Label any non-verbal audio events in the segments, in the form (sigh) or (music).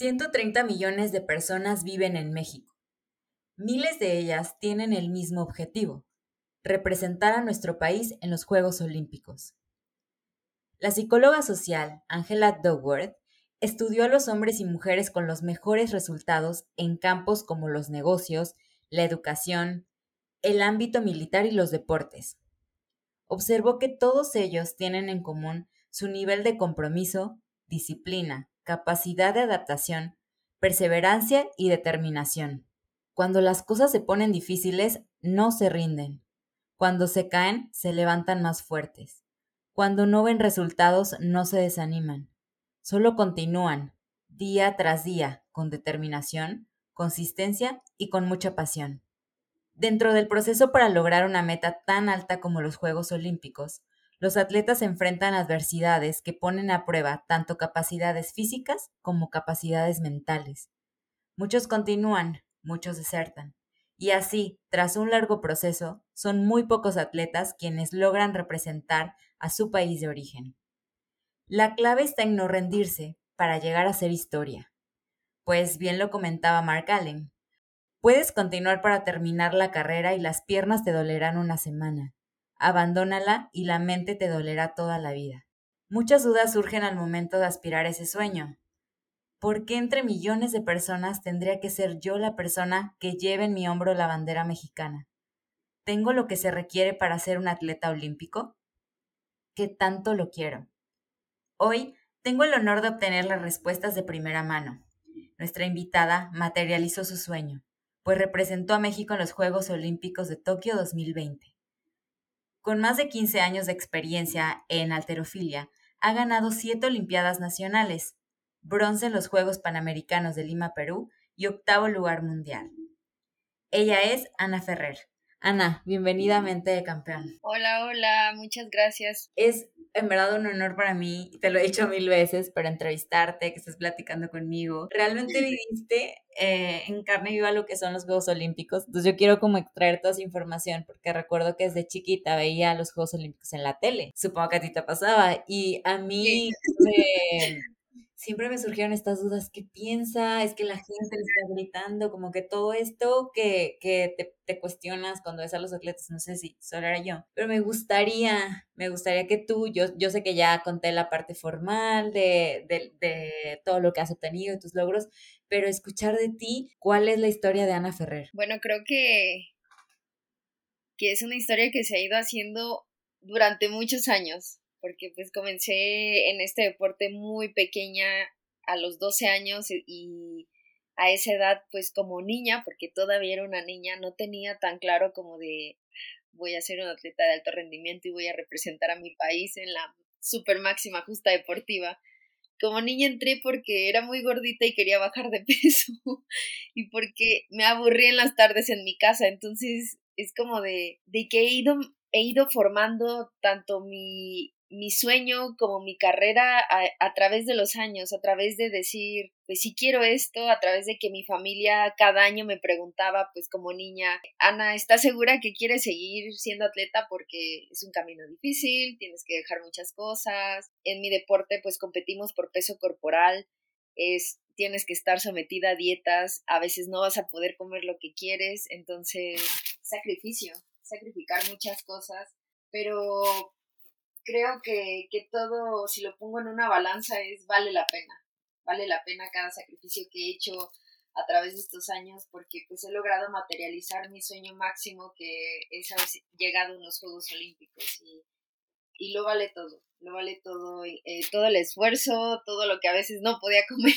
130 millones de personas viven en México. Miles de ellas tienen el mismo objetivo, representar a nuestro país en los Juegos Olímpicos. La psicóloga social Angela Duckworth estudió a los hombres y mujeres con los mejores resultados en campos como los negocios, la educación, el ámbito militar y los deportes. Observó que todos ellos tienen en común su nivel de compromiso, disciplina, capacidad de adaptación, perseverancia y determinación. Cuando las cosas se ponen difíciles, no se rinden. Cuando se caen, se levantan más fuertes. Cuando no ven resultados, no se desaniman. Solo continúan, día tras día, con determinación, consistencia y con mucha pasión. Dentro del proceso para lograr una meta tan alta como los Juegos Olímpicos, los atletas enfrentan adversidades que ponen a prueba tanto capacidades físicas como capacidades mentales. Muchos continúan, muchos desertan. Y así, tras un largo proceso, son muy pocos atletas quienes logran representar a su país de origen. La clave está en no rendirse para llegar a ser historia. Pues bien lo comentaba Mark Allen, puedes continuar para terminar la carrera y las piernas te dolerán una semana, Abandónala y la mente te dolerá toda la vida. Muchas dudas surgen al momento de aspirar a ese sueño. ¿Por qué entre millones de personas tendría que ser yo la persona que lleve en mi hombro la bandera mexicana? ¿Tengo lo que se requiere para ser un atleta olímpico? ¿Qué tanto lo quiero? Hoy tengo el honor de obtener las respuestas de primera mano. Nuestra invitada materializó su sueño, pues representó a México en los Juegos Olímpicos de Tokio 2020. Con más de 15 años de experiencia en alterofilia, ha ganado siete Olimpiadas Nacionales, bronce en los Juegos Panamericanos de Lima, Perú y octavo lugar mundial. Ella es Ana Ferrer. Ana, bienvenida a Mente de Campeón. Hola, hola, muchas gracias. Es en verdad un honor para mí, te lo he dicho mil veces, para entrevistarte, que estés platicando conmigo. Realmente viviste eh, en carne viva lo que son los Juegos Olímpicos. Entonces yo quiero como extraer toda esa información porque recuerdo que desde chiquita veía los Juegos Olímpicos en la tele. Supongo que a ti te pasaba. Y a mí me siempre me surgieron estas dudas, ¿qué piensa? Es que la gente le está gritando, como que todo esto que, que te, te, cuestionas cuando ves a los atletas, no sé si solo era yo, pero me gustaría, me gustaría que tú, yo, yo sé que ya conté la parte formal de, de, de todo lo que has obtenido, tus logros, pero escuchar de ti, ¿cuál es la historia de Ana Ferrer? Bueno, creo que, que es una historia que se ha ido haciendo durante muchos años porque pues comencé en este deporte muy pequeña a los 12 años y a esa edad pues como niña, porque todavía era una niña, no tenía tan claro como de voy a ser un atleta de alto rendimiento y voy a representar a mi país en la super máxima justa deportiva. Como niña entré porque era muy gordita y quería bajar de (laughs) peso y porque me aburrí en las tardes en mi casa, entonces es como de, de que he ido, he ido formando tanto mi mi sueño como mi carrera a, través de los años, a través de decir, pues si quiero esto, a través de que mi familia cada año me preguntaba, pues como niña, Ana, ¿estás segura que quieres seguir siendo atleta? Porque es un camino difícil, tienes que dejar muchas cosas. En mi deporte, pues competimos por peso corporal, es tienes que estar sometida a dietas, a veces no vas a poder comer lo que quieres, entonces sacrificio, sacrificar muchas cosas, pero creo que, que todo, si lo pongo en una balanza, es vale la pena. Vale la pena cada sacrificio que he hecho a través de estos años porque pues he logrado materializar mi sueño máximo que es haber llegado a unos Juegos Olímpicos y, y lo vale todo, lo vale todo, eh, todo el esfuerzo, todo lo que a veces no podía (laughs) comer,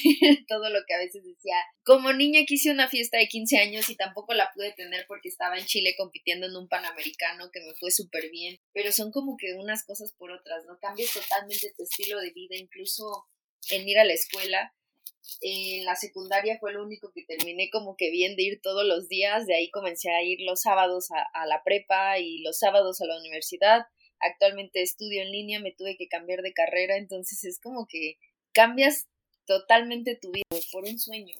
todo lo que a veces decía. Como niña quise una fiesta de 15 años y tampoco la pude tener porque estaba en Chile compitiendo en un Panamericano que me fue súper bien, pero son como que unas cosas por otras, ¿no? Cambias totalmente tu estilo de vida, incluso en ir a la escuela en la secundaria fue lo único que terminé como que bien de ir todos los días, de ahí comencé a ir los sábados a, la prepa y los sábados a la universidad. Actualmente estudio en línea, me tuve que cambiar de carrera, entonces es como que cambias totalmente tu vida por un sueño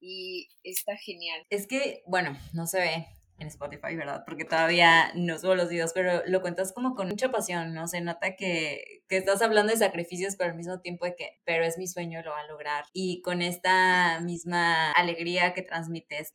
y está genial. Es que, bueno, no se ve, en Spotify, ¿verdad? Porque todavía no subo los videos, pero lo cuentas como con mucha pasión, ¿no? Se nota que, que estás hablando de sacrificios, pero al mismo tiempo de que, pero es mi sueño, lo va a lograr. Y con esta misma alegría que transmites,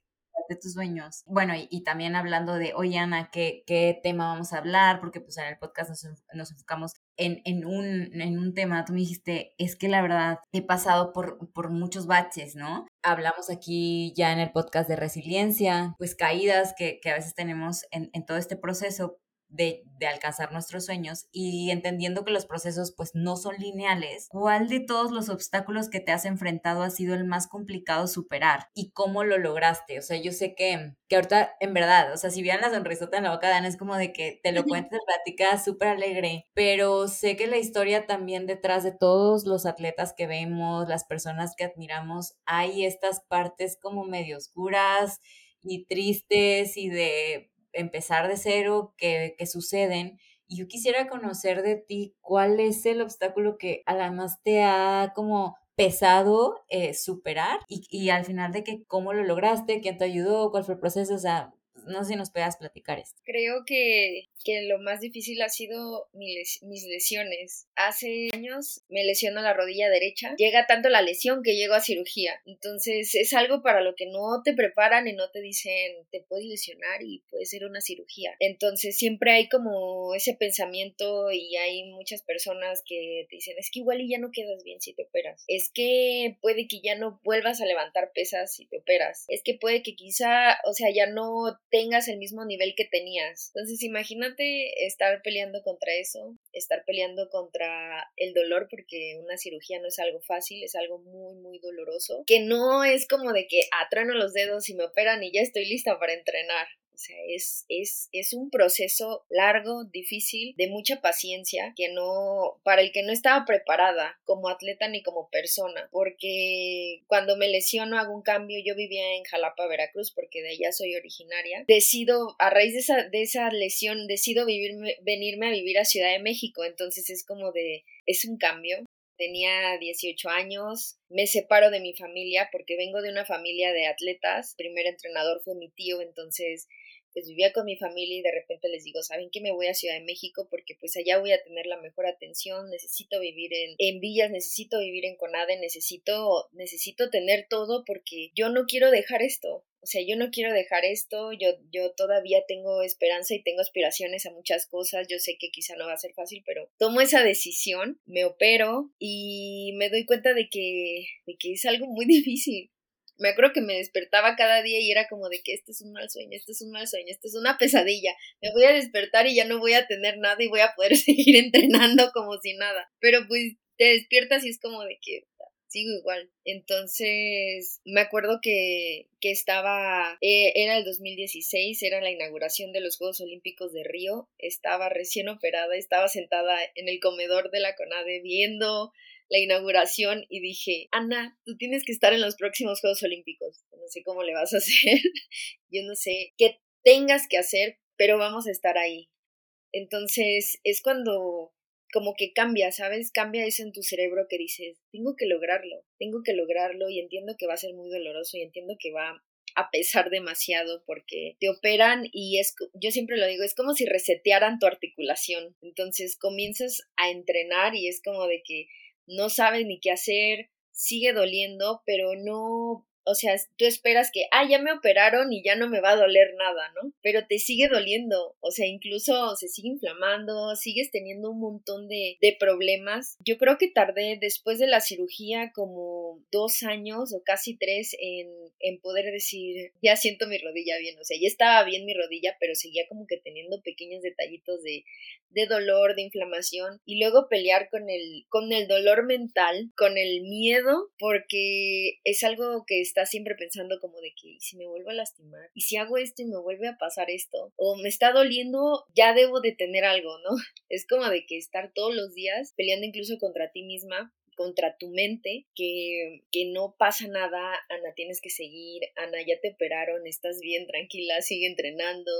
de tus sueños. Bueno, y, también hablando de, oye Ana, ¿qué, ¿qué, tema vamos a hablar? Porque pues en el podcast nos, nos enfocamos en, en, un, en un tema, tú me dijiste, es que la verdad he pasado por, por muchos baches, ¿no? Hablamos aquí ya en el podcast de resiliencia, pues caídas que, que a veces tenemos en, en todo este proceso, de, alcanzar nuestros sueños y entendiendo que los procesos pues no son lineales, ¿cuál de todos los obstáculos que te has enfrentado ha sido el más complicado superar y cómo lo lograste? O sea, yo sé que, que ahorita en verdad, o sea, si vieran la sonrisota en la boca de Ana es como de que te lo cuentes, platicas súper alegre, pero sé que la historia también detrás de todos los atletas que vemos, las personas que admiramos, hay estas partes como medio oscuras y tristes y de empezar de cero, que, que suceden. Y yo quisiera conocer de ti cuál es el obstáculo que además te ha como pesado eh, superar y, y, al final de que cómo lo lograste, quién te ayudó, cuál fue el proceso, o sea, no sé si nos puedas platicar esto. Creo que, que lo más difícil ha sido mis lesiones. Hace años me lesiono la rodilla derecha. Llega tanto la lesión que llego a cirugía. Entonces es algo para lo que no te preparan y no te dicen te puedes lesionar y puede ser una cirugía. Entonces siempre hay como ese pensamiento y hay muchas personas que te dicen es que igual y ya no quedas bien si te operas. Es que puede que ya no vuelvas a levantar pesas si te operas. Es que puede que quizá, o sea, ya no tengas el mismo nivel que tenías. Entonces imagínate estar peleando contra eso, estar peleando contra el dolor, porque una cirugía no es algo fácil, es algo muy, muy doloroso, que no es como de que atrueno los dedos y me operan y ya estoy lista para entrenar. O sea, es, es, es un proceso largo, difícil, de mucha paciencia, que no, para el que no estaba preparada como atleta ni como persona, porque cuando me lesiono hago un cambio, yo vivía en Jalapa, Veracruz, porque de allá soy originaria, decido, a raíz de esa, de esa lesión, decido vivirme, venirme a vivir a Ciudad de México, entonces es como de, es un cambio, Tenía 18 años, me separo de mi familia porque vengo de una familia de atletas. El primer entrenador fue mi tío, entonces pues vivía con mi familia y de repente les digo, ¿saben que me voy a Ciudad de México? Porque pues allá voy a tener la mejor atención, necesito vivir en, en villas, necesito vivir en Conade, necesito, necesito tener todo porque yo no quiero dejar esto. O sea, yo no quiero dejar esto, yo, yo todavía tengo esperanza y tengo aspiraciones a muchas cosas, yo sé que quizá no va a ser fácil, pero tomo esa decisión, me opero y me doy cuenta de que, de que es algo muy (laughs) difícil me acuerdo que me despertaba cada día y era como de que este es un mal sueño, este es un mal sueño, este es una pesadilla. Me voy a despertar y ya no voy a tener nada y voy a poder (laughs) seguir entrenando como si nada. Pero pues te despiertas y es como de que sigo igual. Entonces, me acuerdo que, que estaba, eh, era el 2016, era la inauguración de los Juegos Olímpicos de Río, estaba recién operada, estaba sentada en el comedor de la CONADE viendo la inauguración y dije, Ana, tú tienes que estar en los próximos Juegos Olímpicos. No sé cómo le vas a (laughs) hacer, yo no sé qué tengas que hacer, pero vamos a estar ahí. Entonces es cuando como que cambia, ¿sabes? Cambia eso en tu cerebro que dices, tengo que lograrlo, tengo que lograrlo y entiendo que va a ser muy doloroso y entiendo que va a pesar demasiado porque te operan y es, yo siempre lo digo, es como si resetearan tu articulación. Entonces comienzas a entrenar y es como de que no sabes ni qué hacer, sigue doliendo, pero no o sea, tú esperas que, ah, ya me operaron y ya no me va a doler nada, ¿no? Pero te sigue doliendo, o sea, incluso se sigue inflamando, sigues teniendo un montón de, de problemas. Yo creo que tardé después de la cirugía como dos años o casi tres en, en poder decir, ya siento mi rodilla bien, o sea, ya estaba bien mi rodilla, pero seguía como que teniendo pequeños detallitos de, de dolor, de inflamación y luego pelear con el, con el dolor mental, con el miedo, porque es algo que está siempre pensando como de que si me vuelvo a lastimar y si hago esto y me vuelve a pasar esto o me está doliendo, ya debo de tener algo, ¿no? (laughs) Es como de que estar todos los días peleando incluso contra ti misma contra tu mente que, que no pasa nada, Ana, tienes que seguir, Ana, ya te operaron, estás bien, tranquila, sigue entrenando,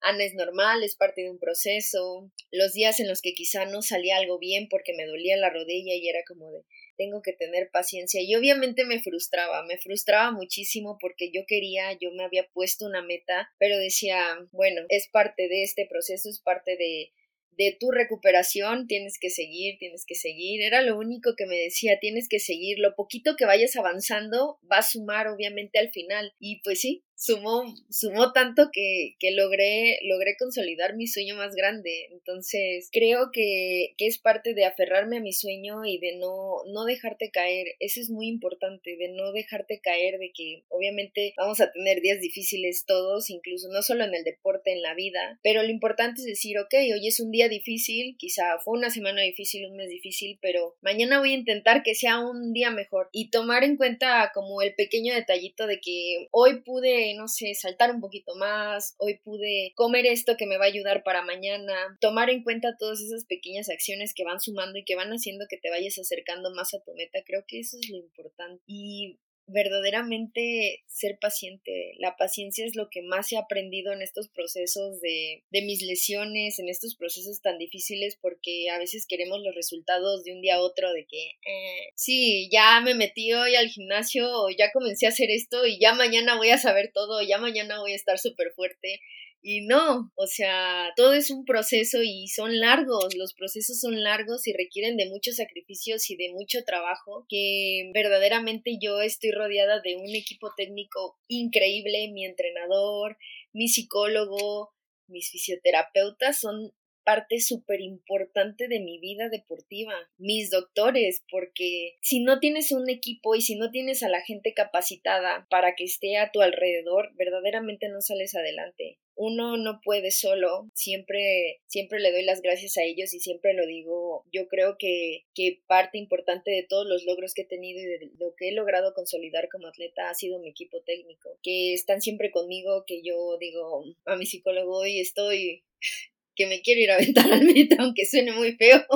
Ana es normal, es parte de un proceso, los días en los que quizá no salía algo bien porque me dolía la rodilla y era como de tengo que tener paciencia y obviamente me frustraba, me frustraba muchísimo porque yo quería, yo me había puesto una meta, pero decía, bueno, es parte de este proceso, es parte de de tu recuperación, tienes que seguir, tienes que seguir. Era lo único que me decía, tienes que seguir. Lo poquito que vayas avanzando va a sumar obviamente al final. Y pues sí, sumó, sumó tanto que, que logré, logré consolidar mi sueño más grande. Entonces, creo que, que, es parte de aferrarme a mi sueño y de no, no dejarte caer. Eso es muy importante, de no dejarte caer, de que obviamente vamos a tener días difíciles todos, incluso no solo en el deporte, en la vida, pero lo importante es decir, ok, hoy es un día difícil, quizá fue una semana difícil, un mes difícil, pero mañana voy a intentar que sea un día mejor y tomar en cuenta como el pequeño detallito de que hoy pude no sé, saltar un poquito más, hoy pude comer esto que me va a ayudar para mañana, tomar en cuenta todas esas pequeñas acciones que van sumando y que van haciendo que te vayas acercando más a tu meta, creo que eso es lo importante. Y verdaderamente ser paciente. La paciencia es lo que más he aprendido en estos procesos de, de, mis lesiones, en estos procesos tan difíciles, porque a veces queremos los resultados de un día a otro, de que, eh, sí, ya me metí hoy al gimnasio, o ya comencé a hacer esto, y ya mañana voy a saber todo, ya mañana voy a estar súper fuerte. Y no, o sea, todo es un proceso y son largos, los procesos son largos y requieren de muchos sacrificios y de mucho trabajo, que verdaderamente yo estoy rodeada de un equipo técnico increíble, mi entrenador, mi psicólogo, mis fisioterapeutas son parte súper importante de mi vida deportiva, mis doctores, porque si no tienes un equipo y si no tienes a la gente capacitada para que esté a tu alrededor, verdaderamente no sales adelante. Uno no puede solo, siempre, siempre le doy las gracias a ellos y siempre lo digo, yo creo que, que parte importante de todos los logros que he tenido y de lo que he logrado consolidar como atleta ha sido mi equipo técnico, que están siempre conmigo, que yo digo a mi psicólogo hoy estoy que me quiero ir a aventar al meta, (laughs) aunque suene muy feo.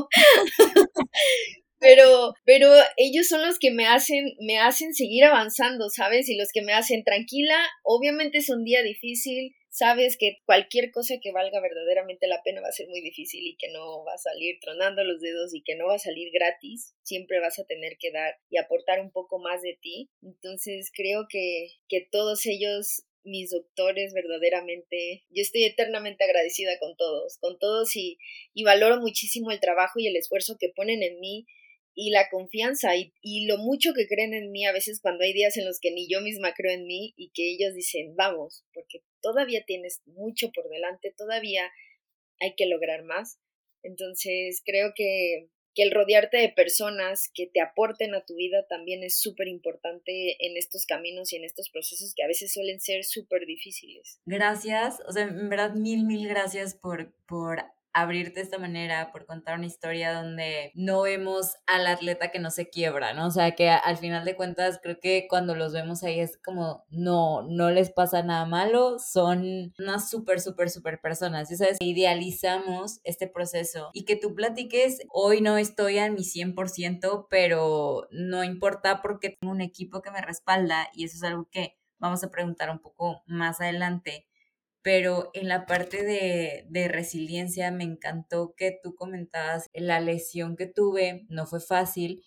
pero, pero ellos son los que me hacen, me hacen seguir avanzando, ¿sabes? Y los que me hacen tranquila, obviamente es un día difícil, sabes que cualquier cosa que valga verdaderamente la pena va a ser muy difícil y que no va a salir tronando los dedos y que no va a salir gratis, siempre vas a tener que dar y aportar un poco más de ti. Entonces creo que, que todos ellos mis doctores verdaderamente. Yo estoy eternamente agradecida con todos, con todos y, y valoro muchísimo el trabajo y el esfuerzo que ponen en mí y la confianza y, y, lo mucho que creen en mí a veces cuando hay días en los que ni yo misma creo en mí y que ellos dicen vamos, porque todavía tienes mucho por delante, todavía hay que lograr más. Entonces creo que que el rodearte de personas que te aporten a tu vida también es súper importante en estos caminos y en estos procesos que a veces suelen ser súper difíciles. Gracias, o sea, en verdad mil, mil gracias por, por abrirte de esta manera, por contar una historia donde no vemos al atleta que no se quiebra, ¿no? O sea, que al final de cuentas creo que cuando los vemos ahí es como, no, no les pasa nada malo, son unas súper, súper, súper personas. Y sabes, idealizamos este proceso y que tú platiques, hoy no estoy a mi 100%, pero no importa porque tengo un equipo que me respalda y eso es algo que vamos a preguntar un poco más adelante pero en la parte de, de, resiliencia me encantó que tú comentabas la lesión que tuve, no fue fácil,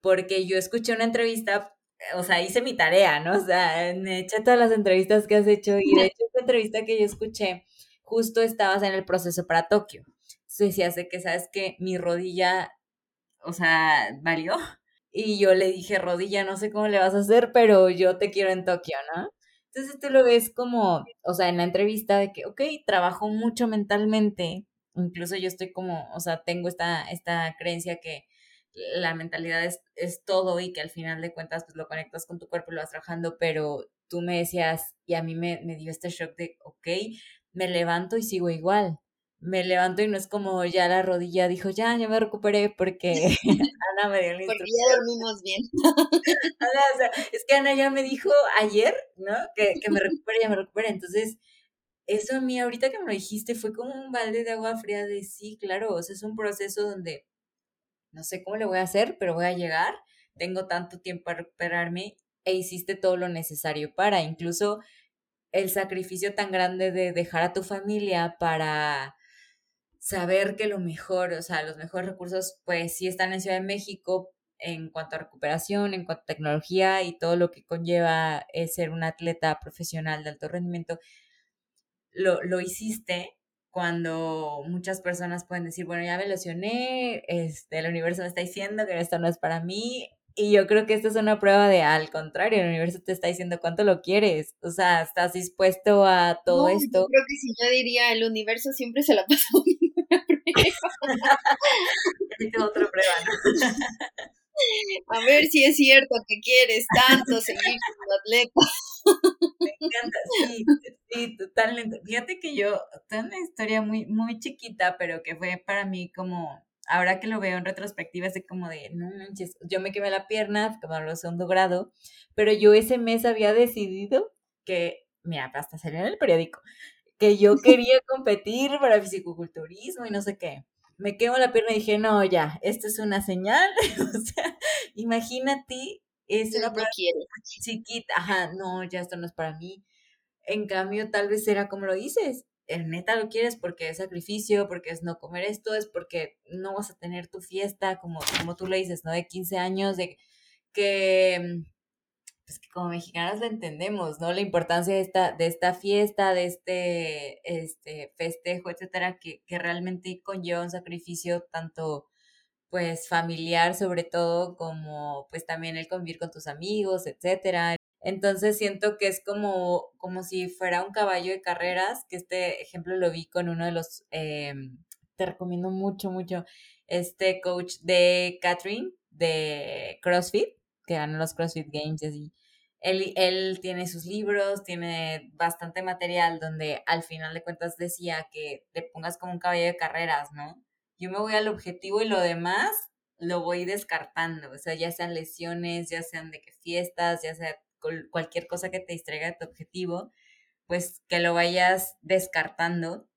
porque yo escuché una entrevista, o sea, hice mi tarea, ¿no? O sea, me eché todas las entrevistas que has hecho y de hecho esta entrevista que yo escuché, justo estabas en el proceso para Tokio. Entonces decías de que, ¿sabes que Mi rodilla, o sea, valió. Y yo le dije, rodilla, no sé cómo le vas a hacer, pero yo te quiero en Tokio, ¿no? Entonces tú lo ves como, o sea, en la entrevista de que, ok, trabajó mucho mentalmente, incluso yo estoy como, o sea, tengo esta, esta creencia que la mentalidad es, es todo y que al final de cuentas pues lo conectas con tu cuerpo y lo vas trabajando, pero tú me decías, y a mí me, me dio este shock de, ok, me levanto y sigo igual. Me levanto y no es como ya la rodilla dijo, ya, ya me recuperé porque (laughs) (laughs) Ana me dio la Porque ya dormimos bien. (laughs) o sea, es que Ana ya me dijo ayer, ¿no? Que, que me recupere, ya me recupere. Entonces, eso a mí ahorita que me lo dijiste fue como un balde de agua fría de sí, claro, o sea, es un proceso donde no sé cómo le voy a hacer, pero voy a llegar, tengo tanto tiempo para recuperarme e hiciste todo lo necesario para, incluso el sacrificio tan grande de dejar a tu familia para saber que lo mejor, o sea, los mejores recursos, pues sí están en Ciudad de México en cuanto a recuperación, en cuanto a tecnología y todo lo que conlleva ser un atleta profesional de alto rendimiento, lo, lo hiciste cuando muchas personas pueden decir, bueno, ya me lesioné, este, el universo me está diciendo que esto no es para mí. Y yo creo que esta es una prueba de al contrario, el universo te está diciendo cuánto lo quieres, o sea, estás dispuesto a todo esto. Yo creo que si yo diría, el universo siempre se la pasa (laughs) una prueba. otra prueba, ¿no? A ver si es cierto que quieres tanto seguir como atleta. Me encanta, sí, sí, totalmente. Fíjate que yo tengo una historia muy, muy chiquita, pero que fue para mí como, ahora que lo veo en retrospectiva, así como de, no manches, yo me quemé la pierna, como lo segundo grado, pero yo ese mes había decidido que, mira, hasta salió en el periódico, que yo (laughs) quería competir para fisicoculturismo y no sé qué me quemo la pierna y dije, no, ya, esto es una señal. (laughs) o sea, imagínate, es una prueba chiquita, ajá, no, ya esto no es para mí. En cambio, tal vez era como lo dices, el neta lo quieres porque es sacrificio, porque es no comer esto, es porque no vas a tener tu fiesta, como, como tú le dices, ¿no? De 15 años, de que pues que como mexicanas la entendemos, ¿no? La importancia de esta, de esta fiesta, de este, este festejo, etcétera, que, que realmente conlleva un sacrificio tanto pues familiar sobre todo, como pues también el convivir con tus amigos, etcétera. Entonces siento que es como, como si fuera un caballo de carreras, que este ejemplo lo vi con uno de los, eh, te recomiendo mucho, mucho, este coach de Catherine de CrossFit, que ganó los CrossFit Games y así. Él, él tiene sus libros, tiene bastante material donde al final de cuentas decía que te pongas como un caballo de carreras, ¿no? Yo me voy al objetivo y lo demás lo voy descartando, o sea, ya sean lesiones, ya sean de que fiestas, ya sea cualquier cosa que te distraiga de tu objetivo, pues que lo vayas descartando.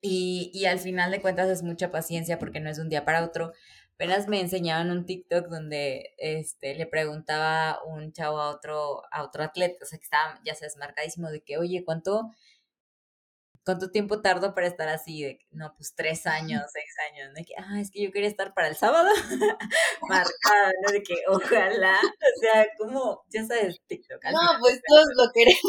Y, y al final de cuentas es mucha paciencia porque no es un día para otro, Apenas me enseñaban un TikTok donde este, le preguntaba un chavo a otro, a otro atleta, o sea, que estaba, ya sabes, marcadísimo de que, oye, ¿cuánto, ¿cuánto tiempo tardo para estar así? De, no, pues tres años, seis años. De que, ah, es que yo quería estar para el sábado. (laughs) Marcada, ¿no? De que ojalá, o sea, como, ya sabes, TikTok. No, pues todos lo queremos.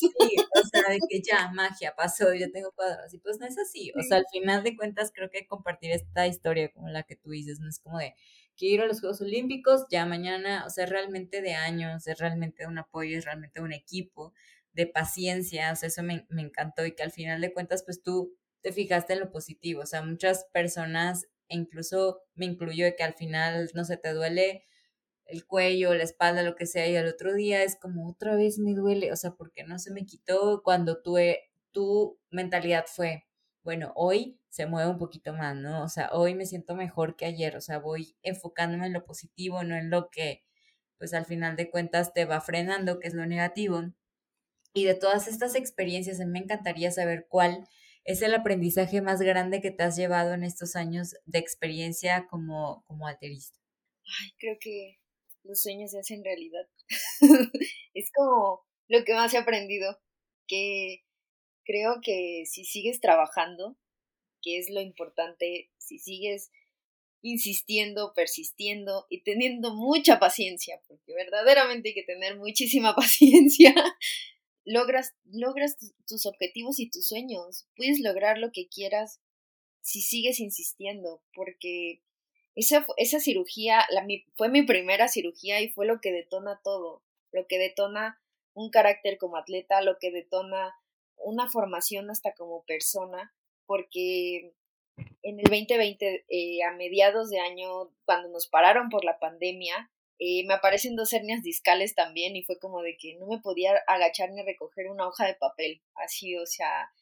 Sí, o sea, de que ya, magia, pasó, yo tengo cuadros. Y pues no es así. O sea, al final de cuentas, creo que compartir esta historia como la que tú dices, no es como de, quiero ir a los Juegos Olímpicos, ya mañana, o sea, realmente de años, es realmente un apoyo, es realmente un equipo de paciencia, o sea, eso me, me encantó y que al final de cuentas, pues tú te fijaste en lo positivo, o sea, muchas personas, e incluso me incluyo de que al final, no se te duele el cuello, la espalda, lo que sea, y al otro día es como otra vez me duele, o sea, porque no se me quitó cuando tu, tu mentalidad fue, bueno, hoy se mueve un poquito más, ¿no? O sea, hoy me siento mejor que ayer, o sea, voy enfocándome en lo positivo, no en lo que, pues al final de cuentas te va frenando, que es lo negativo. Y de todas estas experiencias, me encantaría saber cuál es el aprendizaje más grande que te has llevado en estos años de experiencia como, como alterista. Ay, creo que los sueños se hacen realidad. (laughs) es como lo que más he aprendido, que creo que si sigues trabajando, que es lo importante, si sigues insistiendo, persistiendo y teniendo mucha paciencia, porque verdaderamente hay que tener muchísima (laughs) paciencia, logras, logras tus objetivos y tus sueños. Puedes lograr lo que quieras si sigues insistiendo, porque esa, esa cirugía la, fue mi primera cirugía y fue lo que detona todo, lo que detona un carácter como atleta, lo que detona una formación hasta como persona, porque en el 2020, eh, a mediados de año, cuando nos pararon por la pandemia, eh, me aparecen dos hernias discales también y fue como de que no me podía agachar ni recoger una hoja de papel, así, o sea,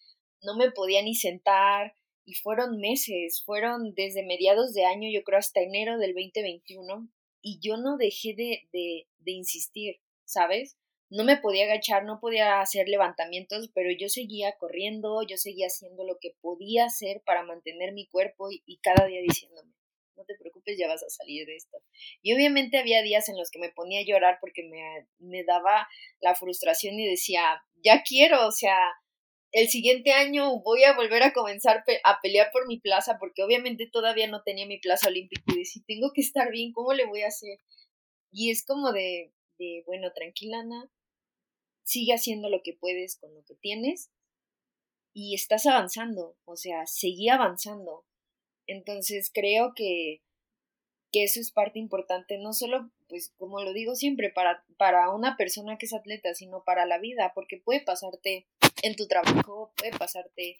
no me podía ni sentar y fueron meses, fueron desde mediados de año, yo creo hasta enero del 2021 y yo no dejé de, de, de insistir, ¿sabes? No me podía agachar, no podía hacer levantamientos, pero yo seguía corriendo, yo seguía haciendo lo que podía hacer para mantener mi cuerpo y, y cada día diciéndome, no te preocupes, ya vas a salir de esto. Y obviamente había días en los que me ponía a llorar porque me, me daba la frustración y decía, ya quiero, o sea, el siguiente año voy a volver a comenzar a pelear por mi plaza porque obviamente todavía no tenía mi plaza olímpica y decía, tengo que estar bien, ¿cómo le voy a hacer? Y es como de, de bueno, tranquila, Ana, sigue haciendo lo que puedes con lo que tienes y estás avanzando, o sea, seguí avanzando. Entonces creo que, que eso es parte importante, no solo, pues como lo digo siempre, para, para una persona que es atleta, sino para la vida, porque puede pasarte en tu trabajo, puede pasarte,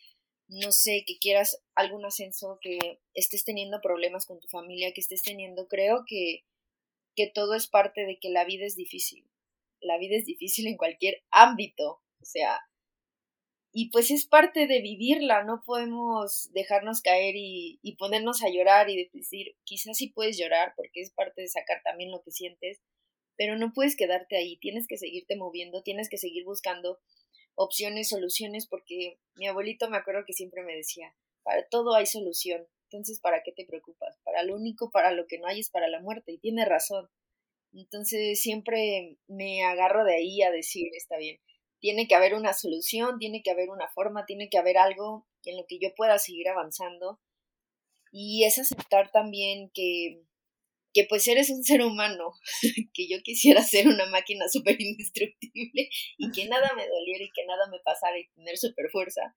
no sé, que quieras algún ascenso, que estés teniendo problemas con tu familia, que estés teniendo, creo que, que todo es parte de que la vida es difícil. La vida es difícil en cualquier ámbito, o sea, y pues es parte de vivirla, no podemos dejarnos caer y, y ponernos a llorar y decir, quizás sí puedes llorar porque es parte de sacar también lo que sientes, pero no puedes quedarte ahí, tienes que seguirte moviendo, tienes que seguir buscando opciones, soluciones, porque mi abuelito me acuerdo que siempre me decía, para todo hay solución, entonces ¿para qué te preocupas? Para lo único, para lo que no hay es para la muerte, y tiene razón. Entonces siempre me agarro de ahí a decir, está bien, tiene que haber una solución, tiene que haber una forma, tiene que haber algo en lo que yo pueda seguir avanzando. Y es aceptar también que, que pues eres un ser humano, (laughs) que yo quisiera ser una máquina súper indestructible y que nada me doliera y que nada me pasara y tener súper fuerza,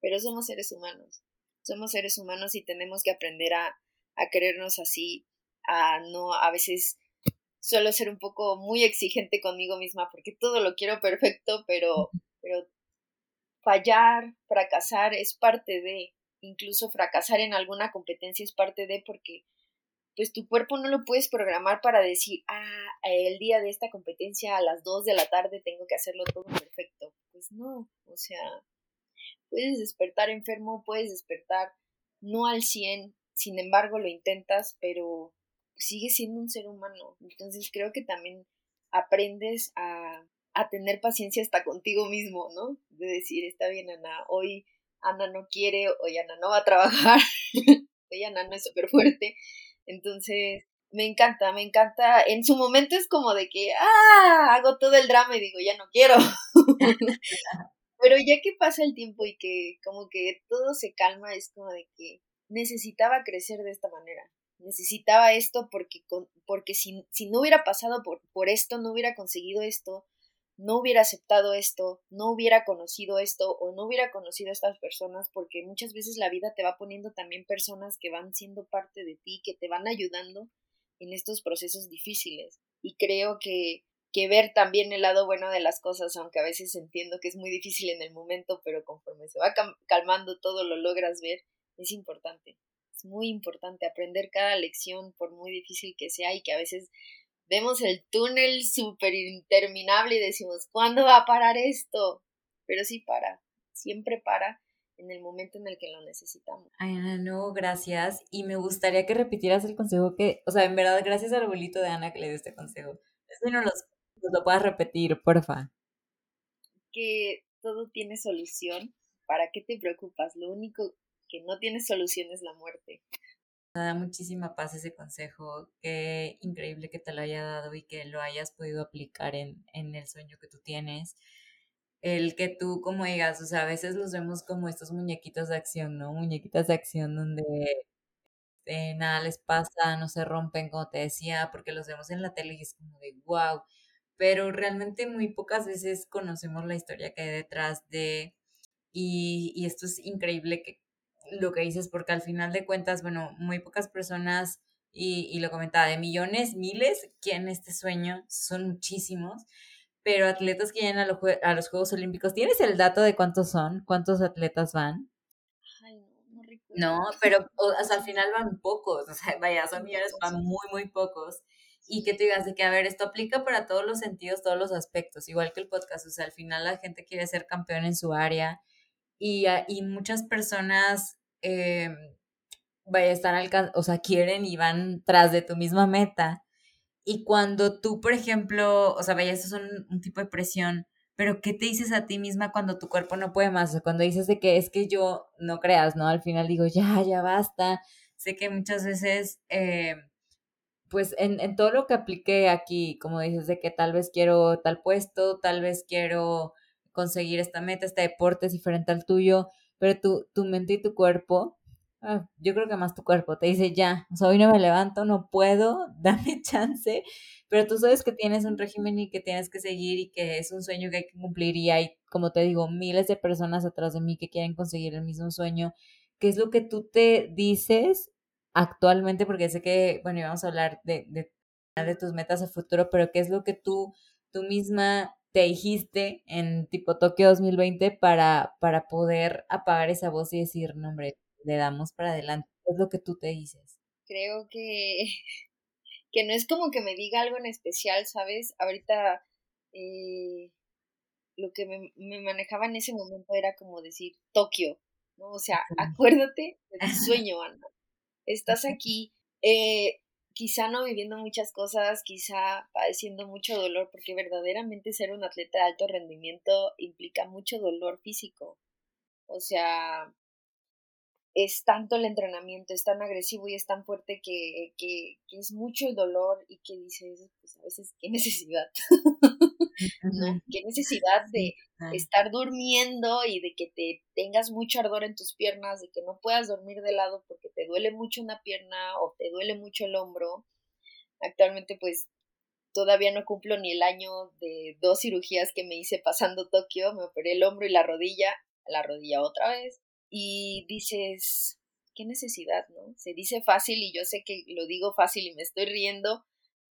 pero somos seres humanos, somos seres humanos y tenemos que aprender a, a querernos así, a no a veces suelo ser un poco muy exigente conmigo misma porque todo lo quiero perfecto, pero, pero fallar, fracasar es parte de, incluso fracasar en alguna competencia es parte de porque pues tu cuerpo no lo puedes programar para decir, ah, el día de esta competencia a las 2 de la tarde tengo que hacerlo todo perfecto. Pues no, o sea, puedes despertar enfermo, puedes despertar no al 100, sin embargo lo intentas, pero sigue siendo un ser humano. Entonces creo que también aprendes a, a tener paciencia hasta contigo mismo, ¿no? De decir, está bien, Ana, hoy Ana no quiere, hoy Ana no va a trabajar, (laughs) hoy Ana no es súper fuerte. Entonces, me encanta, me encanta. En su momento es como de que, ah, hago todo el drama y digo, ya no quiero. (laughs) Pero ya que pasa el tiempo y que como que todo se calma, es como de que necesitaba crecer de esta manera necesitaba esto porque, porque si, si no hubiera pasado por, por esto, no hubiera conseguido esto, no hubiera aceptado esto, no hubiera conocido esto o no hubiera conocido a estas personas porque muchas veces la vida te va poniendo también personas que van siendo parte de ti, que te van ayudando en estos procesos difíciles. Y creo que, que ver también el lado bueno de las cosas, aunque a veces entiendo que es muy difícil en el momento, pero conforme se va calmando todo lo logras ver, es importante muy importante aprender cada lección, por muy difícil que sea, y que a veces vemos el túnel súper interminable y decimos, ¿cuándo va a parar esto? Pero sí para, siempre para en el momento en el que lo necesitamos. Ay, Ana, no, gracias. Y me gustaría que repitieras el consejo que, o sea, en verdad, gracias al abuelito de Ana que le dio este consejo. Si no los, lo puedas repetir, porfa. Que todo tiene solución. ¿Para qué te preocupas? Lo único que no tiene solución es la muerte. Me da muchísima paz ese consejo. Qué increíble que te lo haya dado y que lo hayas podido aplicar en, en el sueño que tú tienes. El que tú, como digas, o sea, a veces los vemos como estos muñequitos de acción, ¿no? Muñequitas de acción donde eh, nada les pasa, no se rompen, como te decía, porque los vemos en la tele y es como de wow. Pero realmente muy pocas veces conocemos la historia que hay detrás de. Y, y esto es increíble que lo que dices, porque al final de cuentas, bueno, muy pocas personas y, y lo comentaba, de millones, miles, quieren este sueño, son muchísimos, pero atletas que llegan a, a los Juegos Olímpicos, ¿tienes el dato de cuántos son? ¿Cuántos atletas van? no, pero o, al final van pocos, o sea, vaya, son millones, van muy, muy pocos. Y que te digas de que, a ver, esto aplica para todos los sentidos, todos los aspectos, igual que el podcast, o sea, al final la gente quiere ser campeón en su área y, y muchas personas, eh, vaya, están, o sea, quieren y van tras de tu misma meta. Y cuando tú, por ejemplo, o sea, vaya, eso es un, un tipo de presión, pero ¿qué te dices a ti misma cuando tu cuerpo no puede más? O sea, cuando dices de que es que yo no creas, ¿no? Al final digo, ya, ya basta. Sé que muchas veces, eh, pues en, en todo lo que apliqué aquí, como dices, de que tal vez quiero tal puesto, tal vez quiero conseguir esta meta, este deporte es diferente al tuyo, pero tu, tu mente y tu cuerpo Ah, yo creo que más tu cuerpo te dice ya, o sea, hoy no me levanto, no puedo, (laughs) dame chance, pero tú sabes que tienes un régimen y que tienes que seguir y que es un sueño que hay que cumplir y hay, como te digo, miles de personas atrás de mí que quieren conseguir el mismo sueño. ¿Qué es lo que tú te dices actualmente? Porque sé que, bueno, íbamos a hablar de, de, de tus metas a futuro, pero ¿qué es lo que tú, tú misma te dijiste en tipo Tokio 2020 para, para poder apagar esa voz y decir, no, hombre, le damos para adelante. es lo que tú te dices? Creo que, (laughs) que no es como que me diga algo en especial, ¿sabes? Ahorita eh, lo que me, me, manejaba en ese momento era como decir Tokio, ¿no? O sea, acuérdate de tu sueño, Ana. (laughs) Estás aquí, eh, quizá no viviendo muchas cosas, quizá padeciendo mucho dolor, porque verdaderamente ser un atleta de alto rendimiento implica mucho dolor físico. O sea, es tanto el entrenamiento, es tan agresivo y es tan fuerte que, que, es mucho el dolor y que dices, pues a veces, qué (laughs) necesidad, ¿no? Qué necesidad de estar durmiendo y de que te tengas mucho ardor en tus piernas, de que no puedas dormir de lado porque te duele mucho una pierna o te duele mucho el hombro. Actualmente, pues, todavía no cumplo ni el año de dos cirugías que me hice pasando Tokio, me operé el hombro y la rodilla, la rodilla otra vez y dices, qué necesidad, ¿no? Se dice fácil y yo sé que lo digo fácil y me estoy riendo,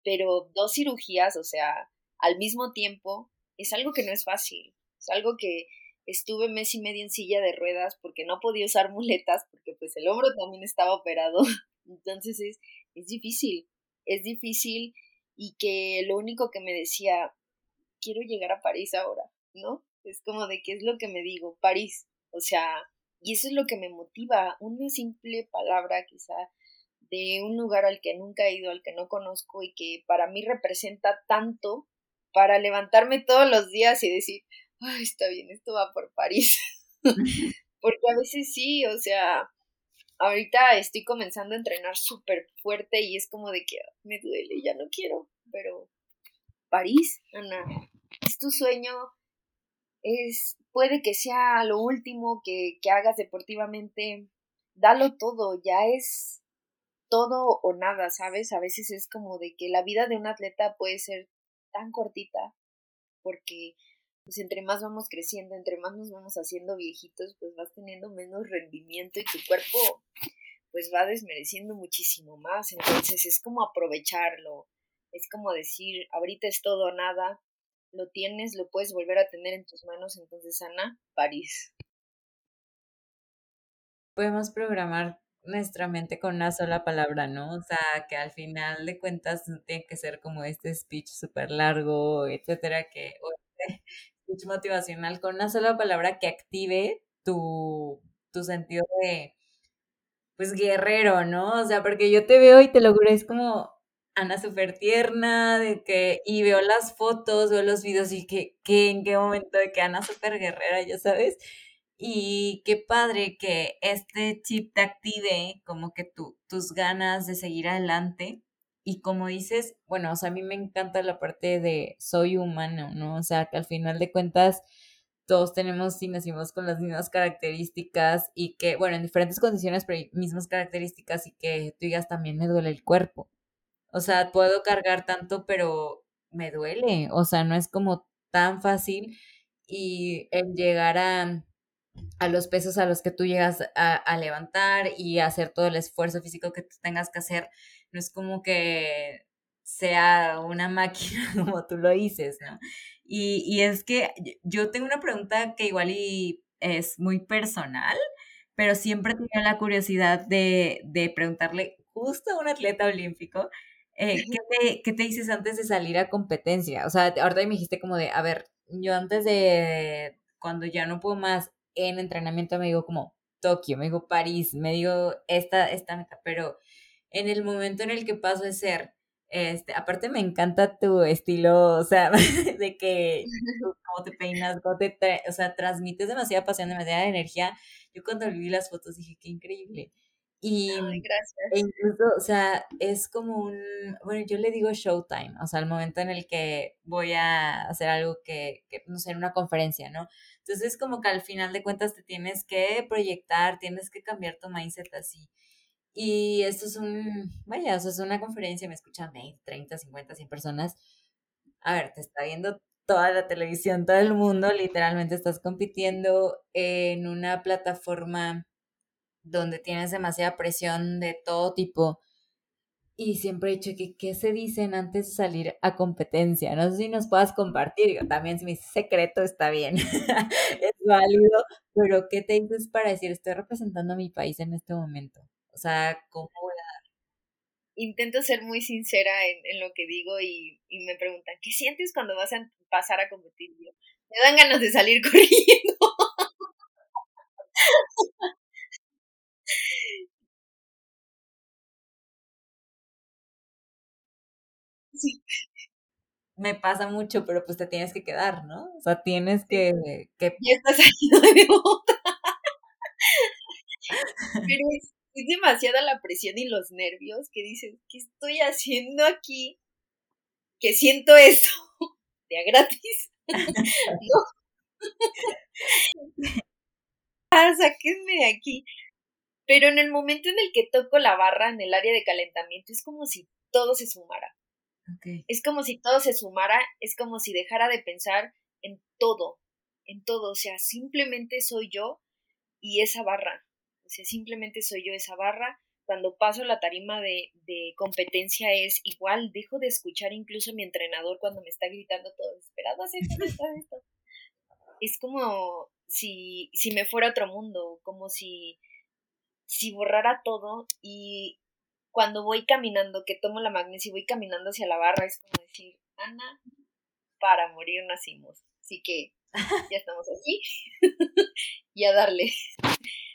pero dos cirugías, o sea, al mismo tiempo, es algo que no es fácil, es algo que estuve mes y medio en silla de ruedas porque no podía usar muletas porque pues el hombro también estaba operado, (laughs) entonces es, es difícil, es difícil y que lo único que me decía, quiero llegar a París ahora, ¿no? Es como de qué es lo que me digo, París, o sea, y eso es lo que me motiva, una simple palabra quizá de un lugar al que nunca he ido, al que no conozco y que para mí representa tanto para levantarme todos los días y decir, ay, está bien, esto va por París. (laughs) Porque a veces sí, o sea, ahorita estoy comenzando a entrenar súper fuerte y es como de que me duele, ya no quiero, pero París, Ana, es tu sueño, es, puede que sea lo último que, que hagas deportivamente, dalo todo, ya es todo o nada, ¿sabes? A veces es como de que la vida de un atleta puede ser tan cortita, porque pues entre más vamos creciendo, entre más nos vamos haciendo viejitos, pues vas teniendo menos rendimiento y tu cuerpo pues va desmereciendo muchísimo más, entonces es como aprovecharlo, es como decir, ahorita es todo o nada, lo tienes, lo puedes volver a tener en tus manos, entonces Ana, París. Podemos programar nuestra mente con una sola palabra, ¿no? O sea, que al final de cuentas no tiene que ser como este speech súper largo, etcétera, que, o este speech motivacional, con una sola palabra que active tu, tu sentido de, pues, guerrero, ¿no? O sea, porque yo te veo y te lo juro, es como, Ana súper tierna, de que, y veo las fotos, veo los videos y que, que en qué momento de que Ana súper guerrera, ya sabes. Y qué padre que este chip te active como que tu, tus ganas de seguir adelante. Y como dices, bueno, o sea, a mí me encanta la parte de soy humano, ¿no? O sea, que al final de cuentas todos tenemos y nacimos con las mismas características y que, bueno, en diferentes condiciones, pero mismas características y que tú digas también me duele el cuerpo. O sea, puedo cargar tanto, pero me duele. O sea, no es como tan fácil. Y el llegar a, a los pesos a los que tú llegas a, levantar y hacer todo el esfuerzo físico que tú tengas que hacer. No es como que sea una (laughs) máquina como tú lo dices, ¿no? Y, y es que yo tengo una pregunta que igual y es muy personal, pero siempre tenía la curiosidad de, de preguntarle justo a un atleta olímpico, eh, ¿qué, te, ¿qué, te, dices antes de salir a competencia? O sea, ahorita me dijiste como de, a ver, yo antes de, cuando ya no puedo más en entrenamiento, me digo como Tokio, me digo París, me digo esta, esta meta, pero en el momento en el que paso de ser este, aparte me encanta tu estilo, o sea, (laughs) de que cómo te peinas, o sea, transmites demasiada pasión, demasiada energía. Yo cuando vi las fotos dije, qué increíble. Y E incluso, o sea, es como un, bueno, yo le digo showtime, o sea, el momento en el que voy a hacer algo que, que, no sé, en una conferencia, ¿no? Entonces, como que al final de cuentas te tienes que proyectar, tienes que cambiar tu mindset así. Y esto es un, vaya, o sea, es una conferencia, me escuchan 20, 30, 50, 100 personas. A ver, te está viendo toda la televisión, todo el mundo, literalmente estás compitiendo en una plataforma donde tienes demasiada presión de todo tipo. Y siempre he dicho que qué se dicen antes de salir a competencia. No sé si nos puedas compartir. También si me dices secreto está bien. (laughs) es válido. Pero ¿qué te dices para decir estoy representando a mi país en este momento? O sea, ¿cómo Intento ser muy sincera en, lo que digo y, me preguntan, ¿qué sientes cuando vas a pasar a competir? me dan ganas de salir (laughs) corriendo. Sí. Me pasa mucho, pero pues te tienes que quedar, ¿no? O sea, tienes que... que... Ya estás de otra. Pero es, es demasiada la presión y los nervios que dices, ¿qué estoy haciendo aquí? Que siento esto de a gratis. no. (laughs) (laughs) ah, sáquenme de aquí. Pero en el momento en el que toco la barra en el área de calentamiento, es como si todo se sumara. Es como si todo se sumara, es como si dejara de pensar en todo, en todo. O sea, simplemente soy yo y esa barra. O sea, simplemente soy yo esa barra. Cuando paso la tarima de, de competencia es igual, dejo de escuchar incluso a mi entrenador cuando me está gritando todo desesperado, haz esto, esto, esto. Es como si, si me fuera otro mundo, como si, si borrara todo y cuando voy caminando, que tomo la magnesia y voy caminando hacia la barra, es como decir, Ana, para morir nacimos. Así que ya estamos aquí (laughs) y a darle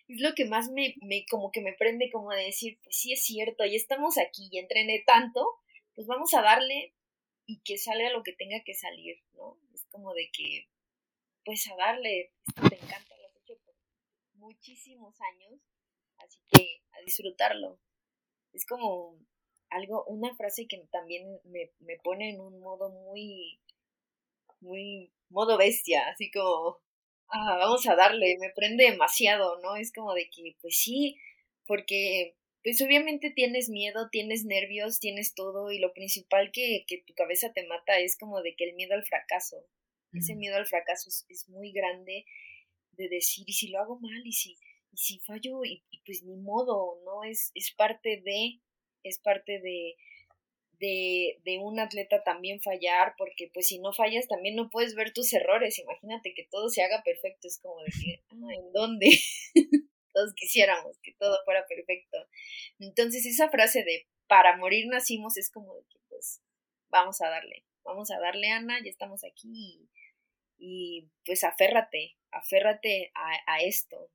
es lo que más me, me, como que me prende como de decir, pues sí es cierto, ya estamos aquí y entrené tanto, pues vamos a darle y que salga lo que tenga que salir, ¿no? Es como de que, pues a darle, esto te encanta, lo has hecho por muchísimos años, así que a disfrutarlo. Es como algo, una frase que también me, me pone en un modo muy, muy modo bestia, así como ah, vamos a darle, me prende demasiado, ¿no? Es como de que, pues sí, porque pues obviamente tienes miedo, tienes nervios, tienes todo y lo principal que, que tu cabeza te mata es como de que el miedo al fracaso. Ese miedo al fracaso es, muy grande de decir, ¿y si lo hago mal? ¿Y si, y si fallo? Y, y pues ni modo, ¿no? Es, es parte de, es parte de, de, de un atleta también fallar, porque pues si no fallas también no puedes ver tus errores. Imagínate que todo se haga perfecto, es como decir, ah, ¿en dónde? (laughs) Todos quisiéramos que todo fuera perfecto. Entonces esa frase de para morir nacimos es como de que pues vamos a darle, vamos a darle Ana, ya estamos aquí y, pues aférrate, aférrate a, a, esto.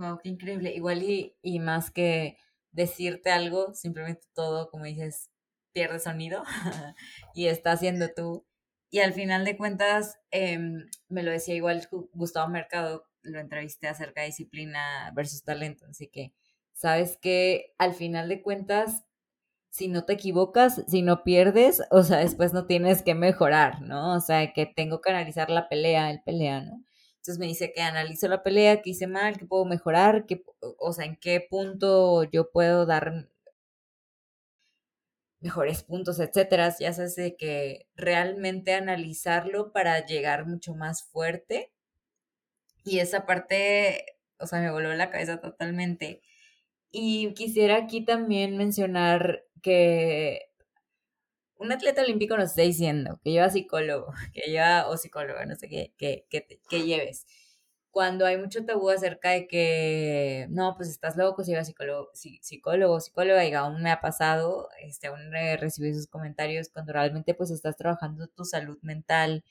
Wow, qué increíble. Igual y, y más que decirte algo, simplemente todo, como dices, pierde sonido (laughs) y está haciendo tú. Y al final de cuentas, em, me lo decía igual Gustavo Mercado, lo entrevisté acerca de disciplina versus talento, así que sabes que al final de cuentas, si no te equivocas, si no pierdes, o sea, después no tienes que mejorar, ¿no? O sea, que tengo que analizar la pelea, el pelea, ¿no? Entonces me dice que analizo la pelea, que hice mal, que puedo mejorar, que, o sea, en qué punto yo puedo dar mejores puntos, etcétera. Ya sabes de que realmente analizarlo para llegar mucho más fuerte Y esa parte, o sea, me voló la cabeza totalmente. Y quisiera aquí también mencionar que un atleta olímpico nos está diciendo que lleva psicólogo, (laughs) que lleva, o psicóloga, no sé qué, que, que, lleves. Cuando hay mucho tabú acerca de que, no, pues estás loco si llevas psicólogo, psicólogo, psicóloga, y aún me ha pasado, este, aún recibí esos comentarios cuando realmente pues estás trabajando tu salud mental,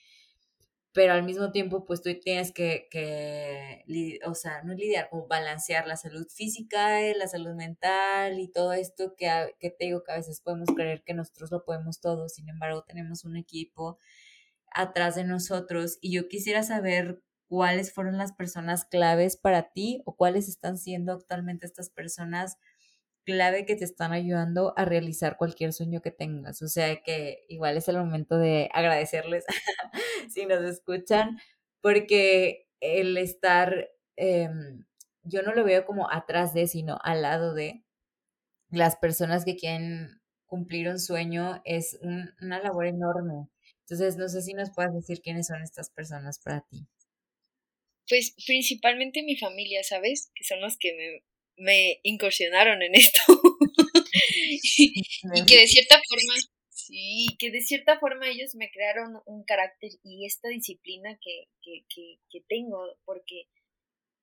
pero al mismo tiempo pues tú tienes que, que o sea, no lidiar, como balancear la salud física, la salud mental y todo esto que, que te digo que a veces podemos creer que nosotros lo podemos todo, sin embargo tenemos un equipo atrás de nosotros y yo quisiera saber cuáles fueron las personas claves para ti o cuáles están siendo actualmente estas personas clave que te están ayudando a realizar cualquier sueño que tengas. O sea que igual es el momento de agradecerles (laughs) si nos escuchan, porque el estar, em, yo no lo veo como atrás de, sino al lado de las personas que quieren cumplir un sueño, es una labor enorme. Entonces, no sé si nos puedes decir quiénes son estas personas para ti. Pues principalmente mi familia, ¿sabes? Que son los que me, me incursionaron en esto. (laughs) y que de cierta forma, sí, que de cierta forma ellos me crearon un carácter y esta disciplina que, que, que, tengo, porque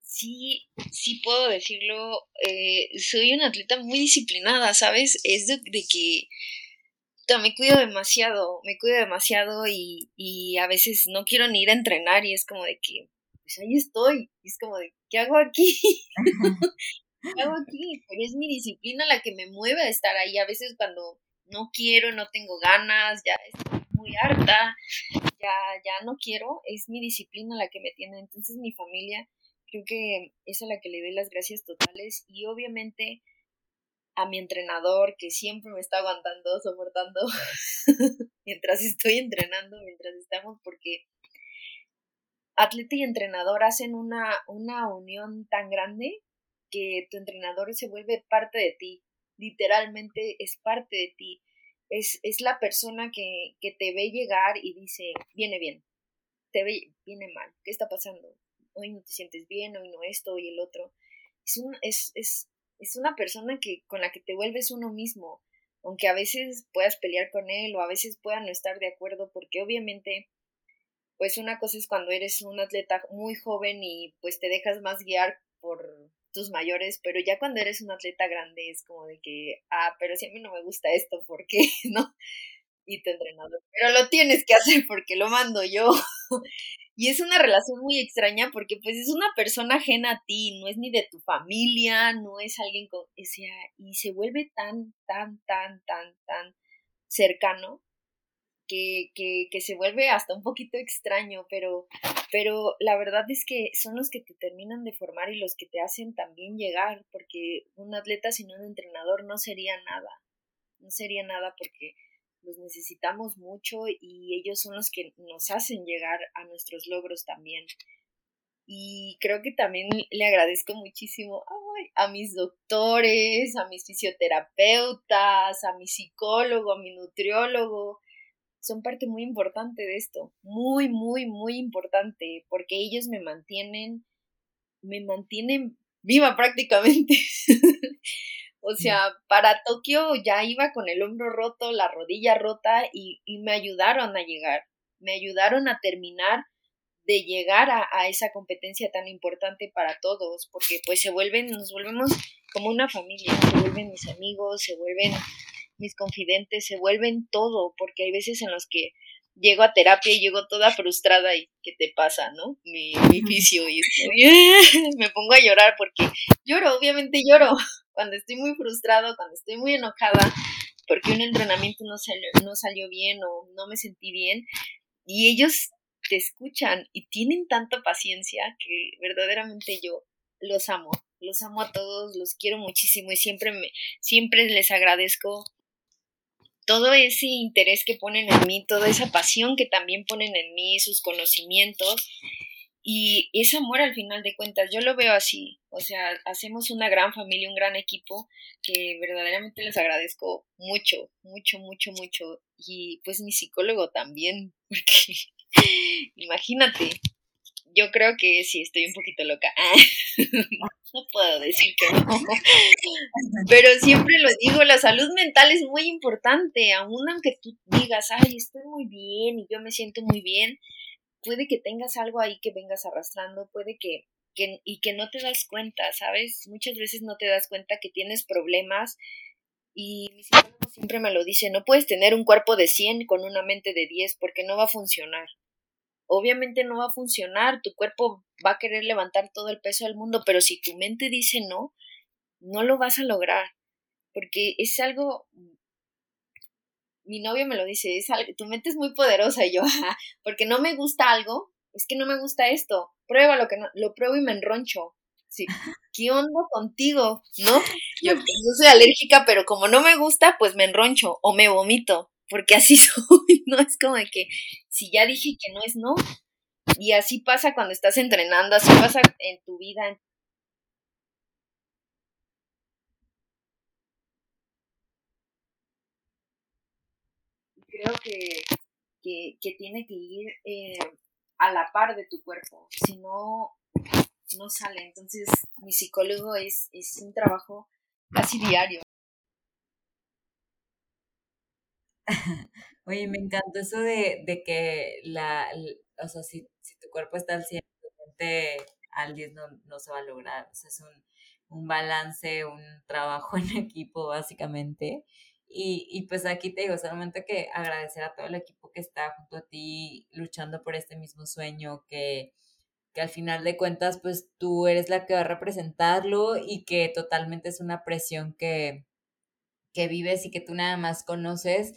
sí, sí puedo decirlo, eh, soy una atleta muy disciplinada, ¿sabes? Es de, que me cuido demasiado, me cuido demasiado y, y a veces no quiero ni ir a entrenar y es como de que, pues ahí estoy, y es como de, ¿qué hago aquí? Hago aquí? Pero es mi disciplina la que me mueve a estar ahí. A veces cuando no quiero, no tengo ganas, ya estoy muy harta, ya, ya no quiero, es mi disciplina la que me tiene. Entonces mi familia, creo que es a la que le doy las gracias totales y obviamente a mi entrenador que siempre me está aguantando, soportando (laughs) mientras estoy entrenando, mientras estamos, porque atleta y entrenador hacen una, una unión tan grande que tu entrenador se vuelve parte de ti, literalmente es parte de ti, es, es la persona que, que, te ve llegar y dice, viene bien, te ve, viene mal, ¿qué está pasando? Hoy no te sientes bien, hoy no esto, hoy el otro. Es, un, es, es, es una persona que, con la que te vuelves uno mismo, aunque a veces puedas pelear con él o a veces puedan no estar de acuerdo, porque obviamente, pues una cosa es cuando eres un atleta muy joven y pues te dejas más guiar por, tus mayores, pero ya cuando eres un atleta grande es como de que, ah, pero si a mí no me gusta esto, ¿por qué? (laughs) ¿No? Y tu entrenador, pero lo tienes que hacer porque lo mando yo. (laughs) y es una relación muy extraña porque pues es una persona ajena a ti, no es ni de tu familia, no es alguien con, o sea, y se vuelve tan, tan, tan, tan, tan cercano que, que, que, se vuelve hasta un poquito extraño, pero, pero la verdad es que son los que te terminan de formar y los que te hacen también llegar, porque un atleta sin un entrenador no sería nada, no sería nada porque los necesitamos mucho y ellos son los que nos hacen llegar a nuestros logros también. Y creo que también le agradezco muchísimo a mis doctores, a mis fisioterapeutas, a mi psicólogo, a mi nutriólogo, son parte muy importante de esto, muy, muy, muy importante, porque ellos me mantienen, me mantienen viva prácticamente. (laughs) o sea, para Tokio ya iba con el hombro roto, la rodilla rota y, y me ayudaron a llegar, me ayudaron a terminar de llegar a, a, esa competencia tan importante para todos, porque pues se vuelven, nos volvemos como una familia, se vuelven mis amigos, se vuelven mis confidentes se vuelven todo, porque hay veces en los que llego a terapia y llego toda frustrada y ¿qué te pasa, no? Mi, mi vicio y me pongo a llorar porque lloro, obviamente lloro (laughs) cuando estoy muy frustrado, cuando estoy muy enojada porque un entrenamiento no salió, no salió bien o no me sentí bien y ellos te escuchan y tienen tanta paciencia que verdaderamente yo los amo, los amo a todos, los quiero muchísimo y siempre me siempre les agradezco todo ese interés que ponen en mí, toda esa pasión que también ponen en mí, sus conocimientos y ese amor al final de cuentas, yo lo veo así, o sea, hacemos una gran familia, un gran equipo que verdaderamente les agradezco mucho, mucho, mucho, mucho y pues mi psicólogo también, (laughs) porque imagínate, yo creo que sí estoy un poquito loca. (laughs) no puedo decir que no. (laughs) Pero siempre lo digo, la salud mental es muy importante, aun aunque tú digas, ay, estoy muy bien y yo me siento muy bien, puede que tengas algo ahí que vengas arrastrando, puede que, que y que no te das cuenta, ¿sabes? Muchas veces no te das cuenta que tienes problemas y mi psicólogo siempre me lo dice, no puedes tener un cuerpo de 100 con una mente de 10 porque no va a funcionar obviamente no va a funcionar, tu cuerpo va a querer levantar todo el peso del mundo, pero si tu mente dice no, no lo vas a lograr, porque es algo, mi novio me lo dice, es algo, tu mente es muy poderosa y yo, (laughs) porque no me gusta algo, es que no me gusta esto, prueba lo que no, lo pruebo y me enroncho. Sí. (laughs) ¿Qué onda contigo? ¿No? Yo, yo soy alérgica, pero como no me gusta, pues me enroncho o me vomito porque así (laughs) soy, no es como de que si ya dije que no es no. Y así pasa cuando estás entrenando, así pasa en tu vida. Creo que, que, tiene que ir eh, a la par de tu cuerpo, si no, no sale. Entonces, mi psicólogo es, es un trabajo casi diario. (laughs) Oye, me encantó eso de, de que la, o sea, si, si, tu cuerpo está al 100, al 10 no, no se va a lograr. Es un, un balance, un trabajo en equipo, básicamente. Y, y pues aquí te digo, solamente que agradecer a todo el equipo que está junto a ti luchando por este mismo sueño, que, que al final de cuentas, pues tú eres la que va a representarlo y que totalmente es una presión que, que vives y que tú nada más conoces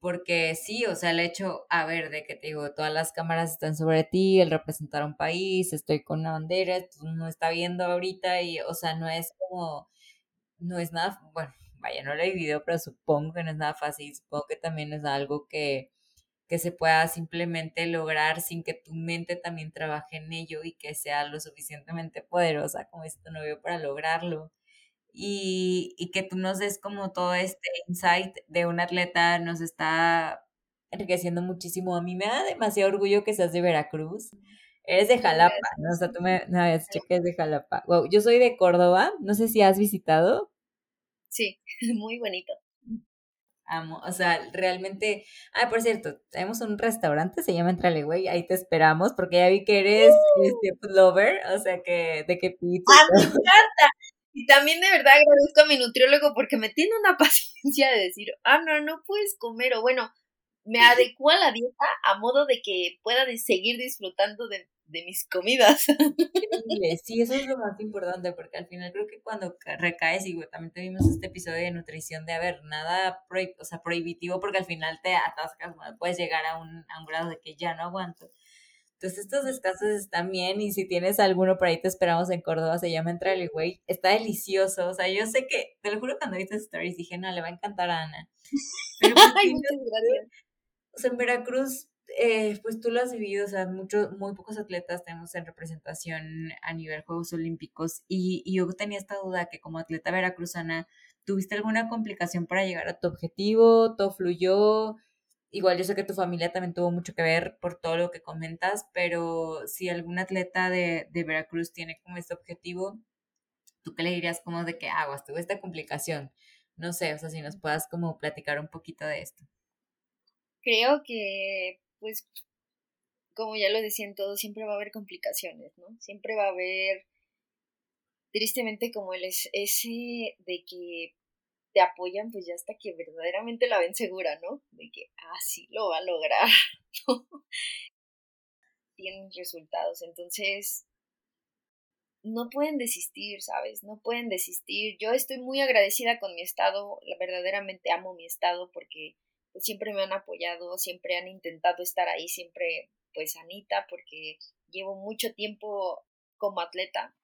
porque sí, o sea, el hecho, a ver, de que te digo, todas las cámaras están sobre ti, el representar un país, estoy con una bandera, no está viendo ahorita y, o sea, no es como, no es nada, bueno, vaya, no lo he vivido, pero supongo que no es nada fácil, supongo que también es algo que, que se pueda simplemente lograr sin que tu mente también trabaje en ello y que sea lo suficientemente poderosa como es tu novio para lograrlo y, y que tú nos des como todo este insight de un atleta nos está enriqueciendo muchísimo. A mí me da demasiado orgullo que seas de Veracruz. Eres de Jalapa, ¿no? O sea, tú me, no, es que es de Jalapa. Wow, yo soy de Córdoba, no sé si has visitado. Sí, (laughs) muy bonito. Amo, o sea, realmente, ah, por cierto, tenemos un restaurante, se llama Entrale, güey, ahí te esperamos, porque ya vi que eres ¡Uh! este lover, o sea, que de qué pizza. ¡Ah, me encanta! Y también de verdad agradezco a mi nutriólogo porque me tiene una (laughs) paciencia de decir, ah, no, no puedes comer, o bueno, me adecua la dieta a modo de que pueda seguir disfrutando de, mis comidas. Sí, eso es lo más importante, porque al final creo que cuando recaes, y también tuvimos este episodio de nutrición de, haber nada o sea, prohibitivo, porque al final te atascas, puedes llegar a un, a un grado de que ya no aguanto. Entonces estos descansos están bien y si tienes alguno por ahí te esperamos en Córdoba, se llama Entrale, güey. Está delicioso, o sea, yo sé que, te lo juro cuando viste stories dije, no, le va a encantar a Ana. Pero pues, (laughs) Ay, muchas gracias. O sea, en Veracruz, eh, pues tú lo has vivido, o sea, muchos, muy pocos atletas tenemos en representación a nivel Juegos Olímpicos y, y yo tenía esta duda que como atleta veracruzana, ¿tuviste alguna complicación para llegar a tu objetivo? ¿Todo fluyó? Igual yo sé que tu familia también tuvo mucho que ver por todo lo que comentas, pero si algún atleta de, de Veracruz tiene como este objetivo, ¿tú qué le dirías como de que aguas, tuve esta complicación? No sé, o sea, si nos puedas como platicar un poquito de esto. Creo que, pues, como ya lo decía en todo, siempre va a haber complicaciones, ¿no? Siempre va a haber, tristemente, como el ese de que te apoyan pues ya hasta que verdaderamente la ven segura, ¿no? De que, así ah, lo va a lograr, (laughs) Tienen resultados, entonces no pueden desistir, ¿sabes? No pueden desistir. Yo estoy muy agradecida con mi estado, verdaderamente amo mi estado porque pues, siempre me han apoyado, siempre han intentado estar ahí, siempre pues Anita, porque llevo mucho tiempo como atleta,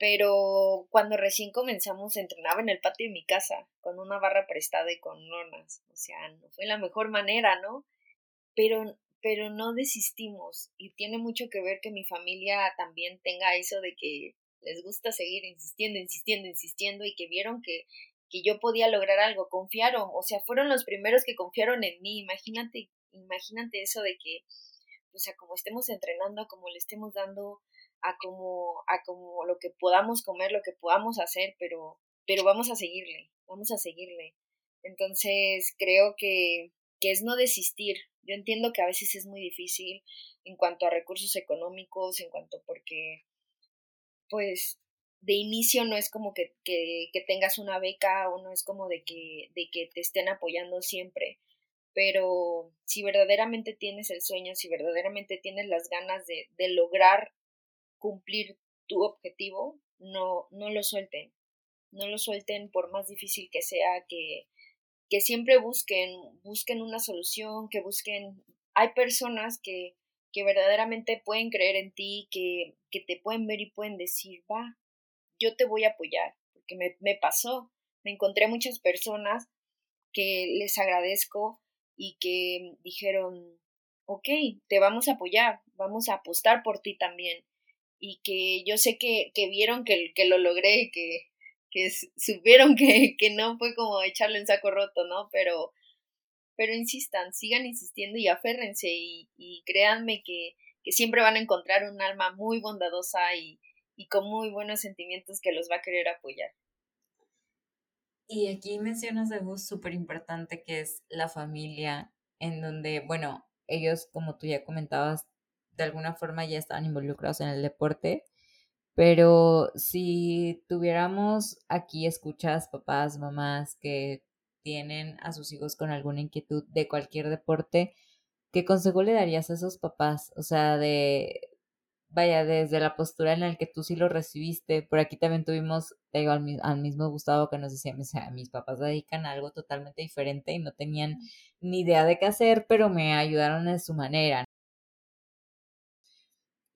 pero cuando recién comenzamos entrenaba en el patio de mi casa con una barra prestada y con lonas, o sea, no fue la mejor manera, ¿no? Pero pero no desistimos y tiene mucho que ver que mi familia también tenga eso de que les gusta seguir insistiendo, insistiendo, insistiendo y que vieron que, que yo podía lograr algo, confiaron, o sea, fueron los primeros que confiaron en mí, imagínate, imagínate eso de que pues a como estemos entrenando, como le estemos dando, a como, a como lo que podamos comer, lo que podamos hacer, pero, pero vamos a seguirle, vamos a seguirle. Entonces creo que, que es no desistir. Yo entiendo que a veces es muy difícil en cuanto a recursos económicos, en cuanto porque, pues, de inicio no es como que, que, que, tengas una beca o no es como de que, de que te estén apoyando siempre. Pero si verdaderamente tienes el sueño, si verdaderamente tienes las ganas de, de lograr cumplir tu objetivo, no, no lo suelten. No lo suelten por más difícil que sea, que, que siempre busquen, busquen una solución, que busquen. Hay personas que, que verdaderamente pueden creer en ti, que, que te pueden ver y pueden decir, va, yo te voy a apoyar, porque me, me pasó, me encontré muchas personas que les agradezco y que dijeron, ok, te vamos a apoyar, vamos a apostar por ti también. Y que yo sé que, que vieron que, que lo logré, que, que supieron que, que no fue como echarle en saco roto, ¿no? Pero, pero insistan, sigan insistiendo y aférrense y, y créanme que, que siempre van a encontrar un alma muy bondadosa y, y con muy buenos sentimientos que los va a querer apoyar. Y aquí mencionas algo súper importante que es la familia, en donde, bueno, ellos, como tú ya comentabas, de alguna forma ya estaban involucrados en el deporte, pero si tuviéramos aquí escuchas papás, mamás que tienen a sus hijos con alguna inquietud de cualquier deporte, ¿qué consejo le darías a esos papás? O sea, de vaya, desde la postura en la que tú sí lo recibiste, por aquí también tuvimos, digo, al, mismo Gustavo que nos decía, mis papás se dedican a algo totalmente diferente y no tenían ni idea de qué hacer, pero me ayudaron de su manera.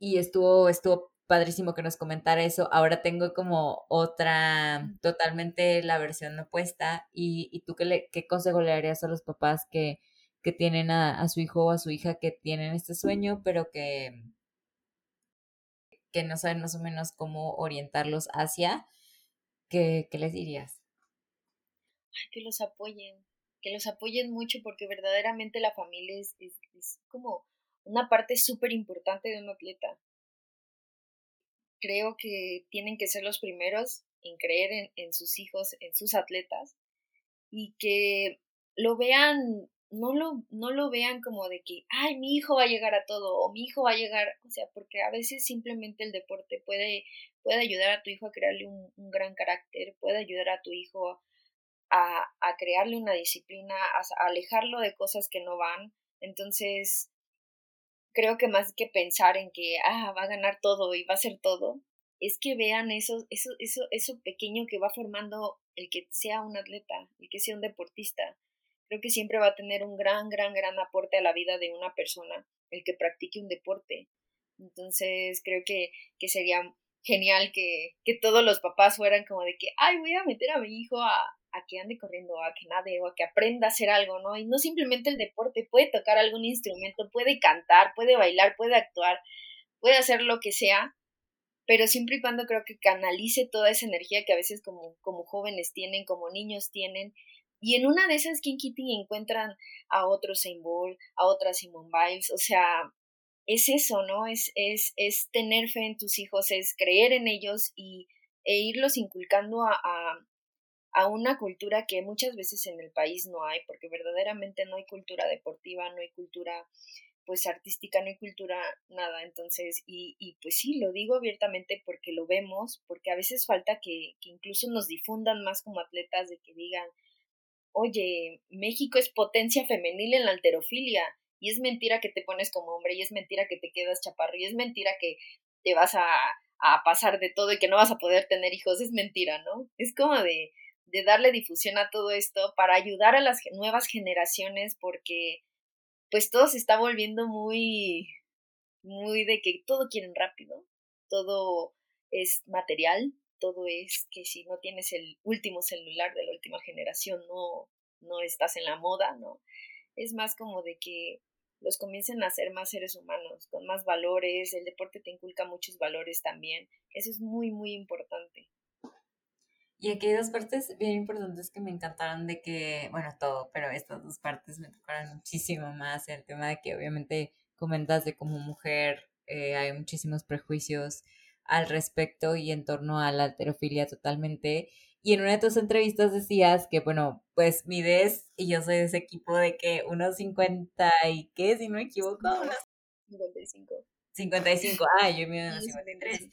Y estuvo, estuvo padrísimo que nos comentara eso. Ahora tengo como otra, totalmente la versión opuesta. ¿Y, y tú qué, le, qué consejo le darías a los papás que, que tienen a, a su hijo o a su hija que tienen este sueño, pero que que no saben más o menos cómo orientarlos hacia, ¿qué, les dirías? que los apoyen, que los apoyen mucho porque verdaderamente la familia es, es, como una parte súper importante de un atleta. Creo que tienen que ser los primeros en creer en, sus hijos, en sus atletas y que lo vean no lo, no lo vean como de que, ay, mi hijo va a llegar a todo o mi hijo va a llegar, o sea, porque a veces simplemente el deporte puede, puede ayudar a tu hijo a crearle un, gran carácter, puede ayudar a tu hijo a, a crearle una disciplina, a, alejarlo de cosas que no van. Entonces, creo que más que pensar en que, ah, va a ganar todo y va a ser todo, es que vean eso, eso, eso, eso pequeño que va formando el que sea un atleta, el que sea un deportista creo que siempre va a tener un gran, gran, gran aporte a la vida de una persona el que practique un deporte. Entonces creo que, que sería genial que, que, todos los papás fueran como de que, ay, voy a meter a mi hijo a, a que ande corriendo, a que nade o a que aprenda a hacer algo, ¿no? Y no simplemente el deporte, puede tocar algún instrumento, puede cantar, puede bailar, puede actuar, puede hacer lo que sea, pero siempre y cuando creo que canalice toda esa energía que a veces como, como jóvenes tienen, como niños tienen, y en una de esas King Kitty encuentran a otro Saint a otra Simone Biles, o sea, es eso, ¿no? Es, es, es tener fe en tus hijos, es creer en ellos y, e irlos inculcando a, a una cultura que muchas veces en el país no hay, porque verdaderamente no hay cultura deportiva, no hay cultura pues artística, no hay cultura, nada. Entonces, y, y pues sí, lo digo abiertamente porque lo vemos, porque a veces falta que, que incluso nos difundan más como atletas, de que digan, oye, México es potencia femenil en la alterofilia y es mentira que te pones como hombre y es mentira que te quedas chaparro y es mentira que te vas a, a pasar de todo y que no vas a poder tener hijos, es mentira, ¿no? Es como de, de darle difusión a todo esto para ayudar a las nuevas generaciones porque pues todo se está volviendo muy, muy de que todo quieren rápido, todo es material, todo es que si no tienes el último celular de la última generación no, no estás en la moda, ¿no? Es más como de que los comiencen a ser más seres humanos, con más valores, el deporte te inculca muchos valores también, eso es muy, muy importante. Y aquí hay dos partes bien importantes que me encantaron de que, bueno, todo, pero estas dos partes me tocaron muchísimo más, el tema de que obviamente comentas de como mujer eh, hay muchísimos prejuicios al respecto y en torno a la alterofilia totalmente. Y en una de tus entrevistas decías que, bueno, pues mides, y yo soy de ese equipo de que unos 50 y qué, si no me equivoco, unos 55. 55, ah, yo mido unos 53.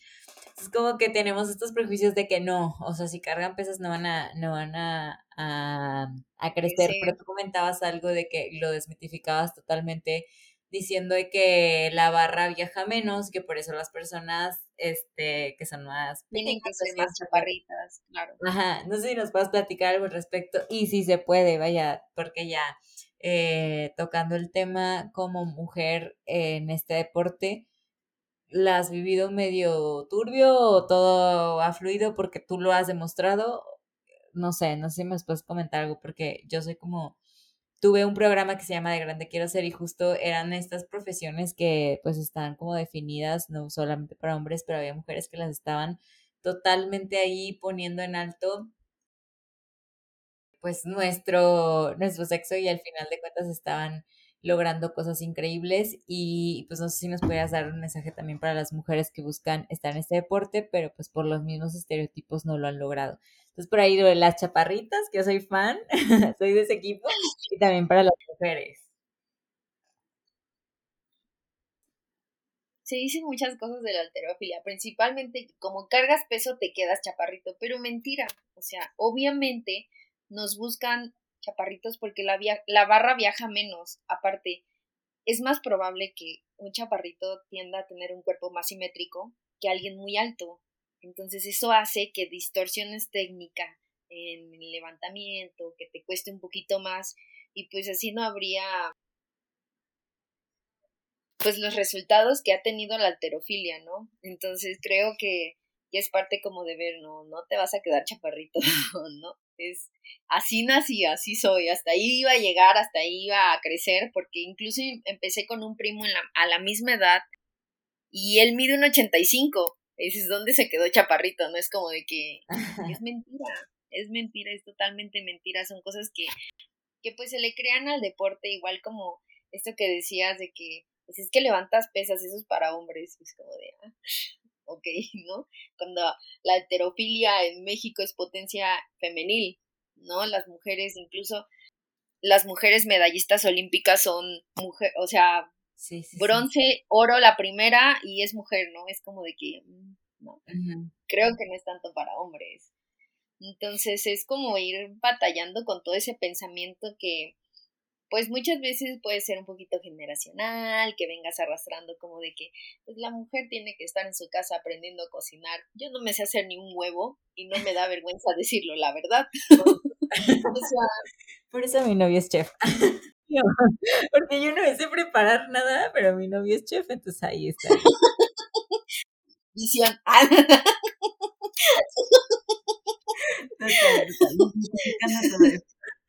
Es como que tenemos estos prejuicios de que no, o sea, si cargan pesas no van a, no van a, a, crecer, pero tú comentabas algo de que lo desmitificabas totalmente diciendo que la barra viaja menos, que por eso las personas este, que son más... Tienen que ser más chaparritas, claro. Ajá, no sé si nos puedes platicar algo al respecto, y si se puede, vaya, porque ya eh, tocando el tema como mujer en este deporte, ¿la has vivido medio turbio o todo ha fluido porque tú lo has demostrado? No sé, no sé si me puedes comentar algo porque yo soy como tuve un programa que se llama De Grande Quiero Ser y justo eran estas profesiones que pues están como definidas no solamente para hombres, pero había mujeres que las estaban totalmente ahí poniendo en alto pues nuestro, nuestro sexo y al final de cuentas estaban logrando cosas increíbles y pues no sé si nos puedas dar un mensaje también para las mujeres que buscan estar en este deporte, pero pues por los mismos estereotipos no lo han logrado. Entonces por ahí de las chaparritas, que yo soy fan, (laughs) soy de ese equipo, y también para las mujeres. Se dicen muchas cosas de la alterofilia, principalmente como cargas peso te quedas chaparrito, pero mentira. O sea, obviamente nos buscan chaparritos porque la, la barra viaja menos. Aparte, es más probable que un chaparrito tienda a tener un cuerpo más simétrico que alguien muy alto. Entonces eso hace que distorsiones técnica en el levantamiento, que te cueste un poquito más y pues así no habría pues los resultados que ha tenido la alterofilia, ¿no? Entonces creo que ya es parte como de ver, no, no te vas a quedar chaparrito, (laughs) ¿no? Es así nací, así soy, hasta ahí iba a llegar, hasta ahí iba a crecer, porque incluso empecé con un primo en la, a la misma edad y él mide un 85 dices, ¿dónde se quedó chaparrito? No es como de que (laughs) es mentira, es mentira, es totalmente mentira, son cosas que, que pues se le crean al deporte, igual como esto que decías de que, pues es que levantas pesas, eso es para hombres, es como de, ah, ok, (laughs) ¿no? Cuando la heterofilia en México es potencia femenil, ¿no? Las mujeres, incluso las mujeres medallistas olímpicas son mujeres, o sea, Bronce, oro la primera y es mujer, ¿no? Es como de que, mm, no, creo que no es tanto para hombres. Entonces es como ir batallando con todo ese pensamiento que, pues muchas veces puede ser un poquito generacional, que vengas arrastrando como de que pues la mujer tiene que estar en su casa aprendiendo a cocinar. Yo no me sé hacer ni un huevo y no me da vergüenza (laughs) decirlo, la verdad. (laughs) Por eso mi novio es chef. (laughs) porque yo no me sé preparar nada, pero mi novio es chef, entonces ahí está. Visión.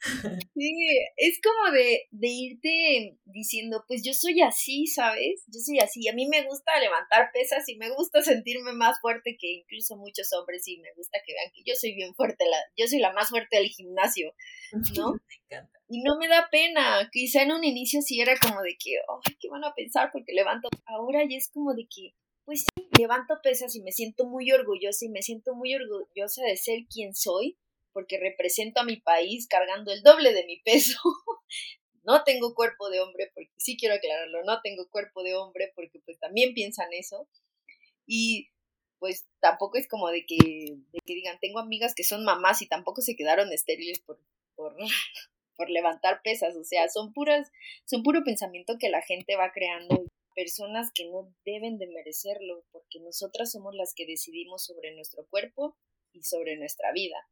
Sí, es como de, de irte diciendo, pues yo soy así, ¿sabes? Yo soy así. A mí me gusta levantar pesas y me gusta sentirme más fuerte que incluso muchos hombres y me gusta que vean que yo soy bien fuerte, la, yo soy la más fuerte del gimnasio, ¿no? (laughs) Y no me da pena. Quizá en un inicio sí era como de que, ay, ¿qué van a pensar? Porque levanto. Ahora ya es como de que, pues sí, levanto pesas y me siento muy orgullosa y me siento muy orgullosa de ser quien soy porque represento a mi país cargando el doble de mi peso. (laughs) no tengo cuerpo de hombre, porque sí quiero aclararlo, no tengo cuerpo de hombre porque pues también piensan eso. Y pues tampoco es como de que, de que digan, tengo amigas que son mamás y tampoco se quedaron estériles por, por, (laughs) por levantar pesas, o sea, son puras, son puro pensamiento que la gente va creando personas que no deben de merecerlo, porque nosotras somos las que decidimos sobre nuestro cuerpo y sobre nuestra vida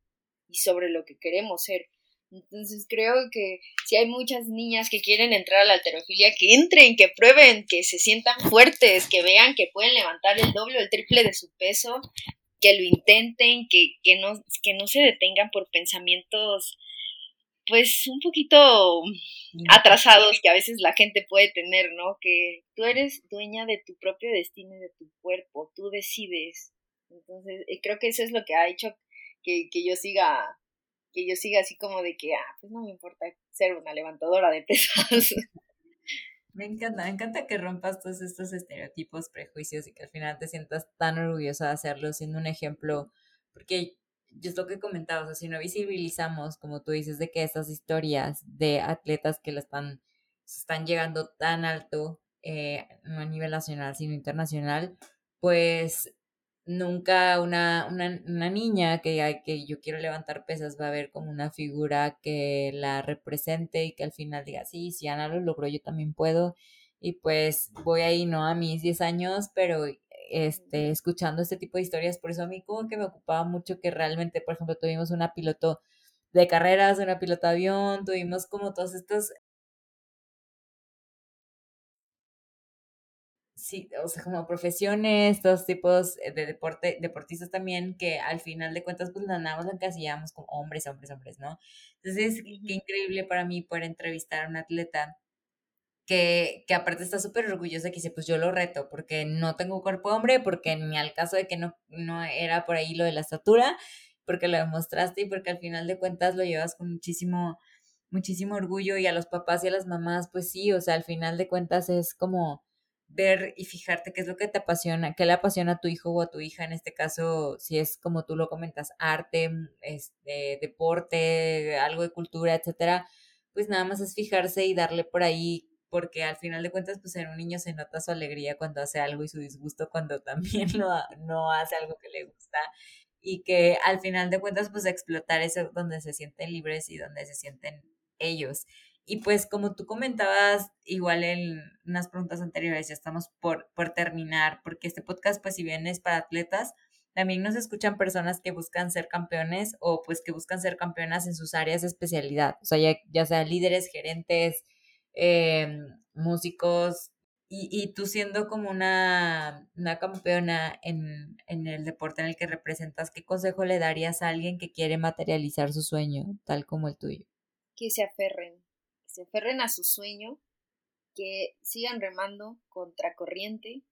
y sobre lo que queremos ser. Entonces creo que si hay muchas niñas que quieren entrar a la alterofilia, que entren, que prueben, que se sientan fuertes, que vean que pueden levantar el doble o el triple de su peso, que lo intenten, que, que, no, que no se detengan por pensamientos pues un poquito atrasados que a veces la gente puede tener, ¿no? Que tú eres dueña de tu propio destino y de tu cuerpo, tú decides. Entonces, creo que eso es lo que ha hecho que, que yo siga, que yo siga así como de que, ah, pues no me importa ser una levantadora de pesas. (laughs) Me encanta, me encanta que rompas todos estos estereotipos, prejuicios y que al final te sientas tan orgullosa de hacerlo, siendo un ejemplo, porque es lo que comentaba, o sea, si no visibilizamos, como tú dices, de que estas historias de atletas que la están, están llegando tan alto, eh, no a nivel nacional, sino internacional, pues nunca una, una, una niña que, que yo quiero levantar pesas va a ver como una figura que la represente y que al final diga, sí, si Ana lo logró, yo también puedo. Y pues voy ahí, ¿no? A mis 10 años, pero este, escuchando este tipo de historias, por eso a mí como que me ocupaba mucho que realmente, por ejemplo, tuvimos una piloto de carreras, una piloto de avión, tuvimos como todos estos sí, o sea, como profesiones, estos tipos de deporte, deportistas también, que al final de cuentas, pues nada más encasillamos como hombres, hombres, hombres, ¿no? Entonces, qué increíble para mí poder entrevistar a un atleta que, que aparte está súper orgullosa que dice, pues yo lo reto, porque no tengo cuerpo hombre, porque ni al caso de que no, no era por ahí lo de la estatura, porque lo demostraste y porque al final de cuentas lo llevas con muchísimo, muchísimo orgullo y a los papás y a las mamás, pues sí, o sea, al final de cuentas es como ver y fijarte qué es lo que te apasiona, qué le apasiona a tu hijo o a tu hija, en este caso, si es como tú lo comentas, arte, mm, este, deporte, algo de cultura, etcétera, pues nada más es fijarse y darle por ahí, porque al final de cuentas, pues en un niño se nota su alegría cuando hace algo y su disgusto cuando (laughs) también lo, no hace algo que le gusta y que al final de cuentas, pues explotar eso donde se sienten libres y donde se sienten ellos. Y pues como tú comentabas, igual en unas preguntas anteriores, ya estamos por, por terminar, porque este podcast, pues si bien es para atletas, también nos escuchan personas que buscan ser campeones o pues que buscan ser campeonas en sus áreas de especialidad, o sea, ya, ya sea líderes, gerentes, em, músicos, y, y, tú siendo como una, una campeona en, en el deporte en el que representas, ¿qué consejo le darías a alguien que quiere materializar su sueño, tal como el tuyo? Que se aferren, se aferren a su sueño, que sigan remando contra corriente,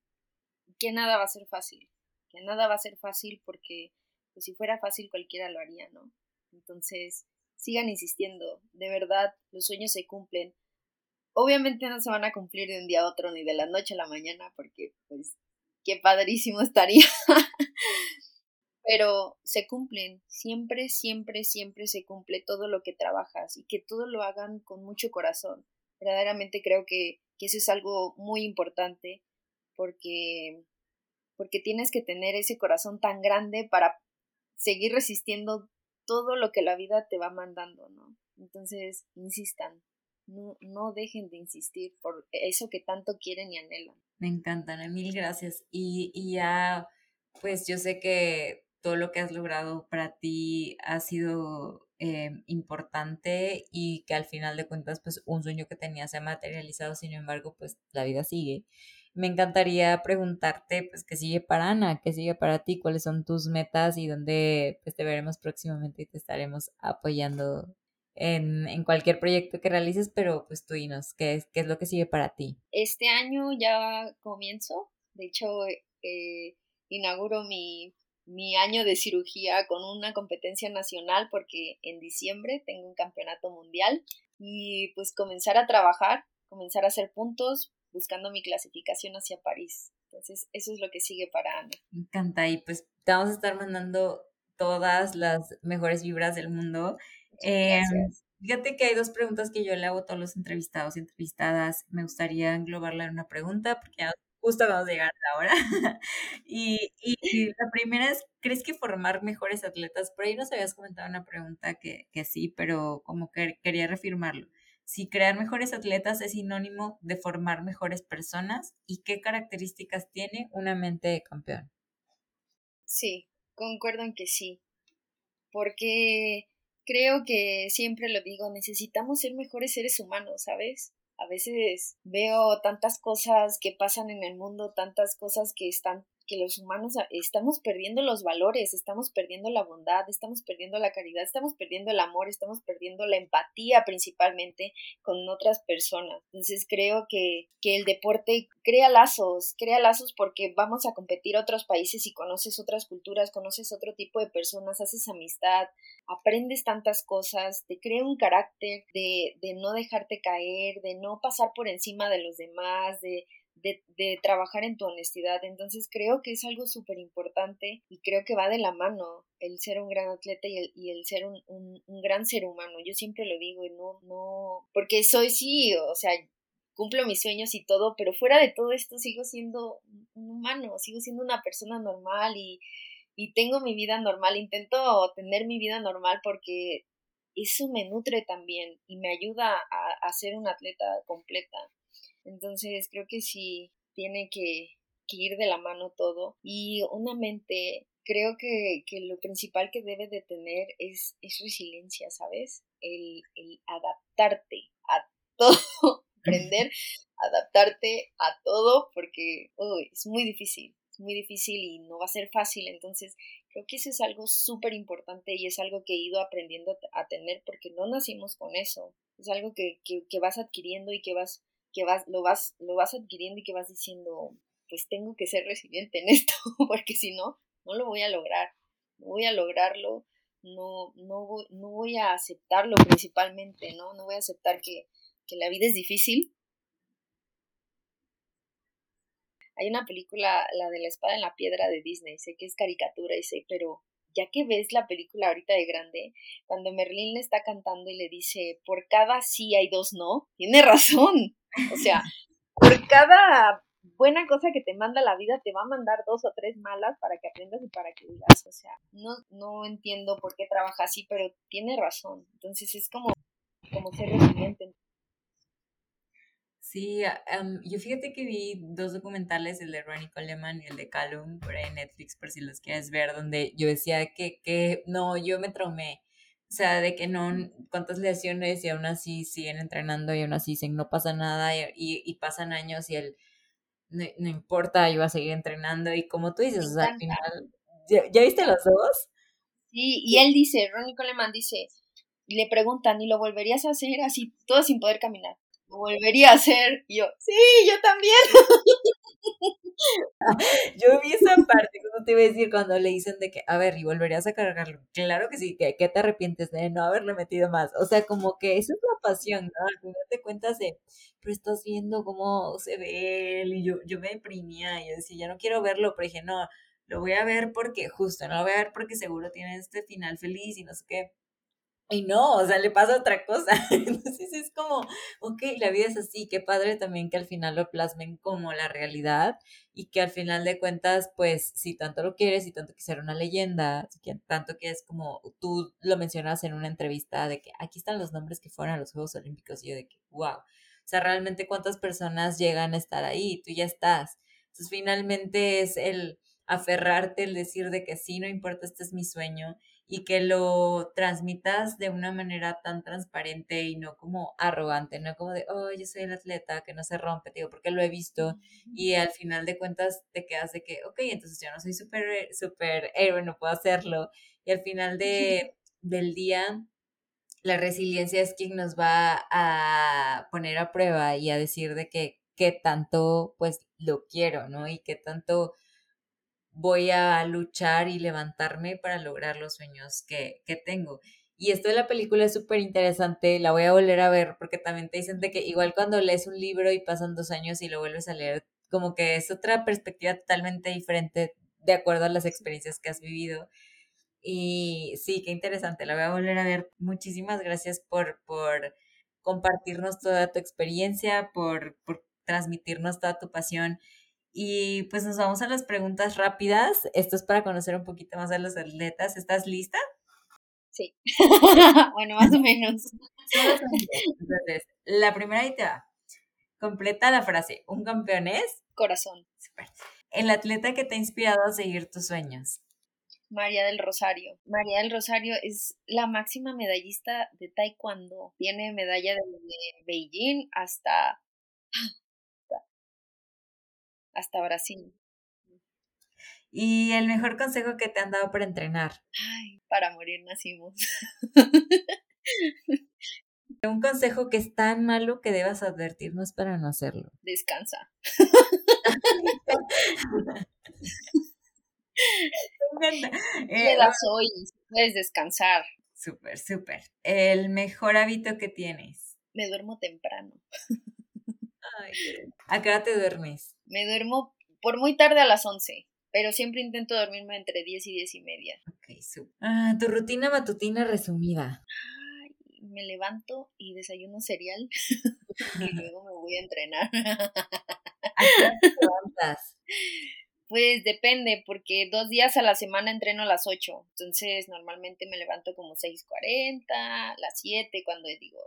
que nada va a ser fácil, que nada va a ser fácil porque pues, si fuera fácil cualquiera lo haría, ¿no? Entonces, sigan insistiendo, de verdad, los sueños se cumplen. Obviamente no se van a cumplir de un día a otro ni de la noche a la mañana porque pues qué padrísimo estaría. (laughs) pero se cumplen, siempre, siempre, siempre se cumple todo lo que trabajas y que todo lo hagan con mucho corazón. Verdaderamente creo que, eso es algo muy importante porque, porque tienes que tener ese corazón tan grande para seguir resistiendo todo lo que la vida te va mandando, ¿no? Entonces, insistan, no, no dejen de insistir por eso que tanto quieren y anhelan. Me encantan, mil gracias. Y, y ya, pues yo sé que todo lo que has logrado para ti ha sido eh, importante y que al final de cuentas, pues un sueño que tenías se ha materializado, sin embargo, pues la vida sigue. Me encantaría preguntarte, pues, qué sigue para Ana, qué sigue para ti, cuáles son tus metas y dónde pues, te veremos próximamente y te estaremos apoyando en, en, cualquier proyecto que realices, pero pues tú dinos, ¿qué es, qué es lo que sigue para ti? Este año ya comienzo, de hecho, eh, inauguro mi mi año de cirugía con una competencia nacional porque en diciembre tengo un campeonato mundial y pues comenzar a trabajar, comenzar a hacer puntos buscando mi clasificación hacia París. Entonces, eso es lo que sigue para Ana. Me encanta y pues te vamos a estar mandando todas las mejores vibras del mundo. Eh, fíjate que hay dos preguntas que yo le hago a todos los entrevistados y entrevistadas. Me gustaría englobarla en una pregunta porque ya justo vamos a llegar a la hora. (laughs) y, y, la primera es, ¿crees que formar mejores atletas? Por ahí nos habías comentado una pregunta que, que sí, pero como que quería reafirmarlo. Si crear mejores atletas es sinónimo de formar mejores personas y qué características tiene una mente de campeón. Sí, concuerdo en que sí, porque creo que siempre lo digo, necesitamos ser mejores seres humanos, ¿sabes? A veces veo tantas cosas que pasan en el mundo, tantas cosas que están que los humanos estamos perdiendo los valores, estamos perdiendo la bondad, estamos perdiendo la caridad, estamos perdiendo el amor, estamos perdiendo la empatía principalmente con otras personas. Entonces creo que, que el deporte crea lazos, crea lazos porque vamos a competir a otros países y conoces otras culturas, conoces otro tipo de personas, haces amistad, aprendes tantas cosas, te crea un carácter de, de no dejarte caer, de no pasar por encima de los demás, de de, trabajar en tu honestidad. Entonces creo que es algo súper importante y creo que va de la mano el ser un gran atleta y el, y el ser un, un, gran ser humano. Yo siempre lo digo y no, no, porque soy sí, o sea, cumplo mis sueños y todo, pero fuera de todo esto sigo siendo un humano, sigo siendo una persona normal y, y tengo mi vida normal, intento tener mi vida normal porque eso me nutre también y me ayuda a, a ser una atleta completa. Entonces creo que sí tiene que, ir de la mano todo. Y una mente creo que, lo principal que debe de tener es, es resiliencia, ¿sabes? El, el adaptarte a (laughs) todo, aprender adaptarte a todo porque es muy difícil, es muy difícil y no va a ser fácil, entonces creo que eso es algo súper importante y es algo que he ido aprendiendo a tener porque no nacimos con eso, es algo que, que vas adquiriendo y que vas que vas, lo vas, lo vas adquiriendo y que vas diciendo, pues tengo que ser resiliente en esto, (laughs) porque si no, no lo voy a lograr, no voy a lograrlo, no, no, voy, no voy a aceptarlo principalmente, ¿no? No voy a aceptar que, que la vida es difícil. Hay una película, la de la espada en la piedra de Disney, sé que es caricatura y sé, pero ya que ves la película ahorita de grande, cuando Merlín le está cantando y le dice, por cada sí hay dos no, tiene (laughs) razón. O sea, por cada buena cosa que te manda la vida, te va a mandar dos o tres malas para que aprendas y para que digas, o sea, no, no entiendo por qué trabaja así, pero tiene razón. Entonces es como, como ser resiliente. Sí, yo fíjate que vi dos documentales, el de Ronnie Coleman y el de Callum, por ahí en Netflix, por si los quieres ver, donde yo decía que, que no, yo me traumé o sea, de que no, cuántas lesiones y aún así siguen entrenando y aún así dicen no pasa nada y, y, pasan años y él no, importa, yo voy a seguir entrenando y como tú dices, o sea, al final, ¿ya, viste los dos? Sí, y él dice, Ronnie Coleman dice, le preguntan, ¿y lo volverías a hacer así, todo sin poder caminar? ¿Lo volvería a hacer? Y yo, sí, yo también. (laughs) Yo vi esa parte, como te iba a decir, cuando le dicen de que, a ver, y volverías a cargarlo. Claro que sí, que, te arrepientes de no haberlo metido más. O sea, como que esa es la pasión, ¿no? Al final te cuentas de, pero estás viendo cómo se ve él, y yo, yo me deprimía, y yo decía, ya no quiero verlo, pero dije, no, lo voy a ver porque, justo, no lo voy a ver porque seguro tiene este final feliz y no sé qué. Y no, o sea, le pasa otra cosa. (laughs) Entonces es como, ok, la vida es así, qué padre también que al final lo plasmen como la realidad y que al final de cuentas, pues, si tanto lo quieres, si tanto quisiera una leyenda, si tanto que es como tú lo mencionas en una entrevista de que aquí están los nombres que fueron a los Juegos Olímpicos y yo de que, wow, o sea, realmente cuántas personas llegan a estar ahí, tú ya estás. Entonces finalmente es el aferrarte, el decir de que sí, no importa, este es mi sueño y que lo transmitas de una manera tan transparente y no como arrogante, no como de, oh, yo soy el atleta que no se rompe, digo, porque lo he visto y al final de cuentas te quedas de que, ok, entonces yo no soy súper super héroe, no puedo hacerlo y al final de, (laughs) del día la resiliencia es quien nos va a poner a prueba y a decir de que qué tanto pues lo quiero, ¿no? Y qué tanto voy a luchar y levantarme para lograr los sueños que, que tengo. Y esto de la película es súper interesante, la voy a volver a ver porque también te dicen de que igual cuando lees un libro y pasan dos años y lo vuelves a leer, como que es otra perspectiva totalmente diferente de acuerdo a las experiencias que has vivido. Y sí, qué interesante, la voy a volver a ver. Muchísimas gracias por, por compartirnos toda tu experiencia, por, por transmitirnos toda tu pasión y pues nos vamos a las preguntas rápidas. Esto es para conocer un poquito más a los atletas. ¿Estás lista? Sí. (laughs) bueno, más o menos. Entonces, la primera ahí te va. Completa la frase. ¿Un campeón es? Corazón. El atleta que te ha inspirado a seguir tus sueños. María del Rosario. María del Rosario es la máxima medallista de Taekwondo. Tiene medalla de Beijing hasta hasta Brasil. ¿Y el mejor consejo que te han dado para entrenar? Ay, para morir nacimos. (laughs) Un consejo que es tan malo que debas advertirnos para no hacerlo. Descansa. (laughs) (laughs) eh, hoy, puedes descansar. Súper, súper. El mejor hábito que tienes. Me duermo temprano. ¿A qué hora te duermes? Me duermo por muy tarde a las 11, pero siempre intento dormirme entre 10 y 10 y media. Ok, súper. Ah, tu rutina matutina resumida. Ay, me levanto y desayuno cereal (laughs) y luego me voy a entrenar. ¿A qué te levantas? Pues depende, porque dos días a la semana entreno a las 8. Entonces normalmente me levanto como 6.40, las 7, cuando digo,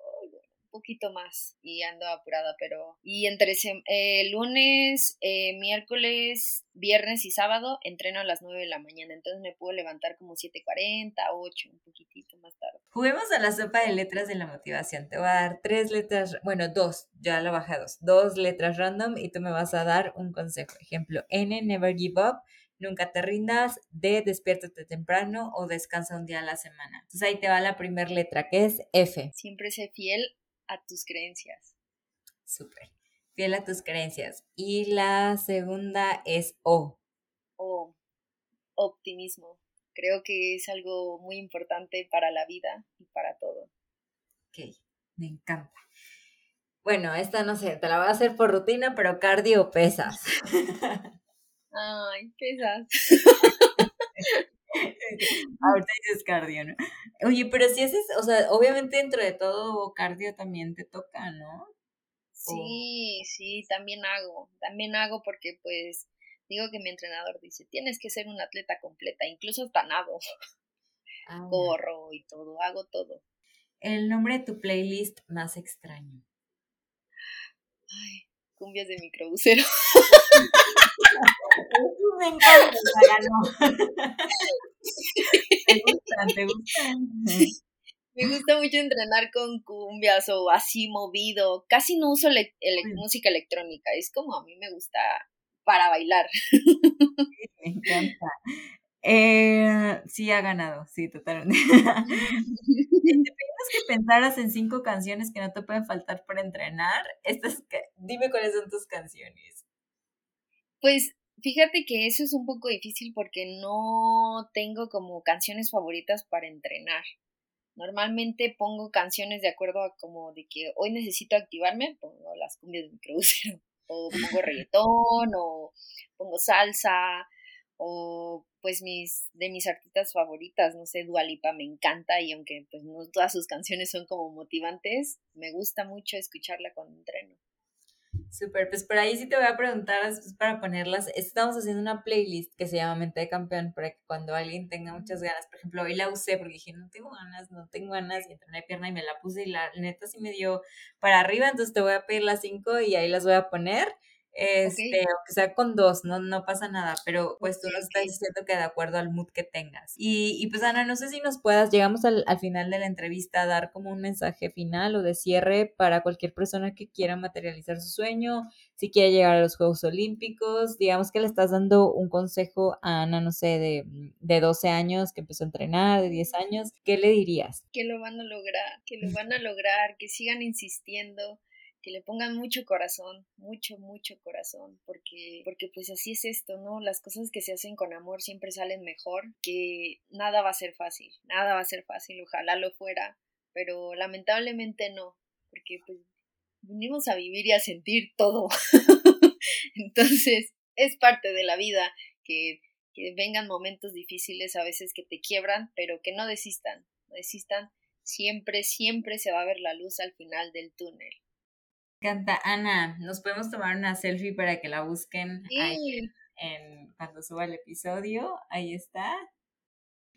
poquito más y ando apurada, pero... Y entre eh, lunes, eh, miércoles, viernes y sábado entreno a las 9 de la mañana, entonces me puedo levantar como 7.40, 8, un poquitito más tarde. Juguemos a la sopa de letras de la motivación. Te voy a dar tres letras, bueno, dos, ya lo bajé a dos, dos letras random y tú me vas a dar un consejo. Ejemplo, N, never give up. Nunca te rindas, D, despiértate temprano o descansa un día a la semana. Entonces ahí te va la primera letra, que es F. Siempre sé fiel a tus creencias. Súper. Fiel a tus creencias. Y la segunda es O. O. Optimismo. Creo que es algo muy importante para la vida y para todo. Ok, me encanta. Bueno, esta no sé, te la voy a hacer por rutina, pero cardio pesas. (laughs) Ay, pesas. (laughs) (laughs) Ahorita dices cardio, ¿no? Oye, pero si haces, o sea, obviamente dentro de todo cardio también te toca, ¿no? Sí, sí, también hago, también hago porque pues digo que mi entrenador dice, tienes que ser una atleta completa, incluso hasta nado, ah, (laughs) corro y todo, hago todo. El nombre de tu playlist más extraño. Ay, cumbias de microbusero. (laughs) (laughs) me encanta, (laughs) ¿Te gustan? ¿Te gustan? Me gusta mucho entrenar con cumbias o así movido. Casi no uso música electrónica. Es como a mí me gusta para bailar. Me encanta. Eh, sí, ha ganado, sí, totalmente. (laughs) que pensaras en cinco canciones que no te pueden faltar para entrenar. Estas, dime cuáles son tus canciones. Pues Fíjate que eso es un poco difícil porque no tengo como canciones favoritas para entrenar. Normalmente pongo canciones de acuerdo a como de que hoy necesito activarme, pongo las cumbias de microbús, (laughs) o pongo (laughs) reggaetón, o pongo salsa, o pues mis, de mis artistas favoritas, no sé, Dualipa me encanta y aunque pues no todas sus canciones son como motivantes, me gusta mucho escucharla cuando entreno. Súper, pues por ahí sí te voy a preguntar para ponerlas. Estamos haciendo una playlist que se llama Mente de Campeón para que cuando alguien tenga muchas ganas, por ejemplo, hoy la usé porque dije, no tengo ganas, no tengo ganas, y entrené pierna y me la puse y la neta sí me dio para arriba, entonces te voy a pedir las cinco y ahí las voy a poner. Este, aunque sea con dos, no, no pasa nada, pero pues tú nos estás diciendo que de acuerdo al mood que tengas. Y, y pues Ana, no sé si nos puedas, llegamos al, al, final de la entrevista, a dar como un mensaje final o de cierre para cualquier persona que quiera materializar su sueño, si quiere llegar a los Juegos Olímpicos, digamos que le estás dando un consejo a Ana, no sé, de, de 12 años que empezó a entrenar, de 10 años, ¿qué le dirías? Que lo van a lograr, que lo van a lograr, que sigan insistiendo que le pongan mucho corazón, mucho, mucho corazón, porque, porque pues así es esto, ¿no? Las cosas que se hacen con amor siempre salen mejor, que nada va a ser fácil, nada va a ser fácil, ojalá lo fuera, pero lamentablemente no, porque pues venimos a vivir y a sentir todo. (laughs) Entonces, es parte de la vida que, que vengan momentos difíciles a veces que te quiebran, pero que no desistan, no desistan, siempre, siempre se va a ver la luz al final del túnel encanta. Ana, ¿nos podemos tomar una selfie para que la busquen ahí en, cuando suba el episodio? Ahí está.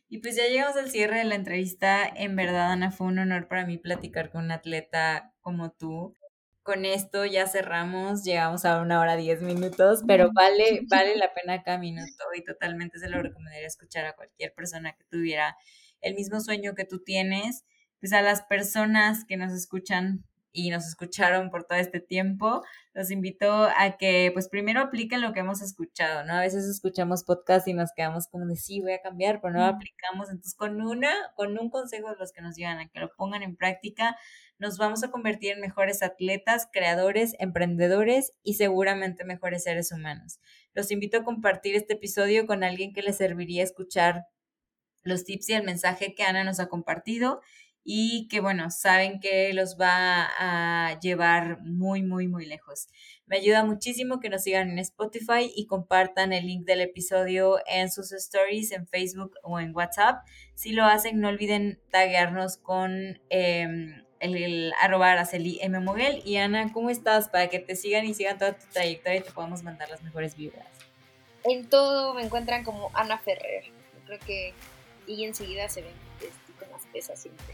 Y pues ya llegamos al cierre de la entrevista. En verdad, Ana, fue un honor para mí platicar con un atleta como tú. Con esto ya cerramos, llegamos a una hora diez minutos, pero vale, (laughs) vale la pena cada minuto y totalmente se lo recomendaría escuchar a cualquier persona que tuviera el mismo sueño que tú tienes. Pues a las personas que nos escuchan y nos escucharon por todo este tiempo, los invito a que pues primero apliquen lo que hemos escuchado, ¿no? A veces escuchamos podcast y nos quedamos como de sí, voy a cambiar, pero no lo aplicamos. Entonces con una, con un consejo de los que nos llevan a que lo pongan en práctica, nos vamos a convertir en mejores atletas, creadores, emprendedores y seguramente mejores seres humanos. Los invito a compartir este episodio con alguien que les serviría escuchar los tips y el mensaje que Ana nos ha compartido y que bueno, saben que los va a llevar muy, muy, muy lejos. Me ayuda muchísimo que nos sigan en Spotify y compartan el link del episodio en sus stories en Facebook o en WhatsApp. Si lo hacen, no olviden taguearnos con em, el, el, arroba Araceli M. Moguel. Y Ana, ¿cómo estás? Para que te sigan y sigan toda tu trayectoria y te podamos mandar las mejores vibras. En todo me encuentran como Ana Ferrer. Creo que y enseguida se ven esa siempre.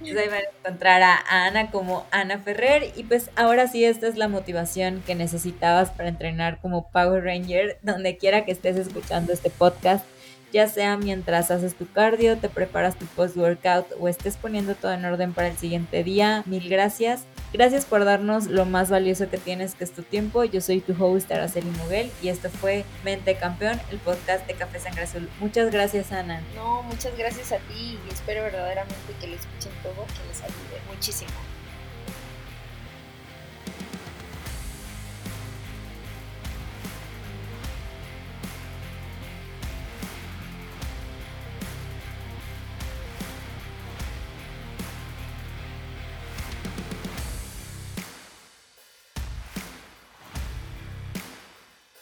Pues ahí van a encontrar a Ana como Ana Ferrer y pues ahora sí esta es la motivación que necesitabas para entrenar como Power Ranger donde quiera que estés escuchando este podcast ya sea mientras haces tu cardio, te preparas tu post-workout o estés poniendo todo en orden para el siguiente día. Mil gracias. Gracias por darnos lo más valioso que tienes, que es tu tiempo. Yo soy tu host, Araceli Muguel, y esto fue Mente Campeón, el podcast de Café Sangre Azul. Muchas gracias, Ana. No, muchas gracias a ti y espero verdaderamente que lo escuchen todo, que les ayude muchísimo.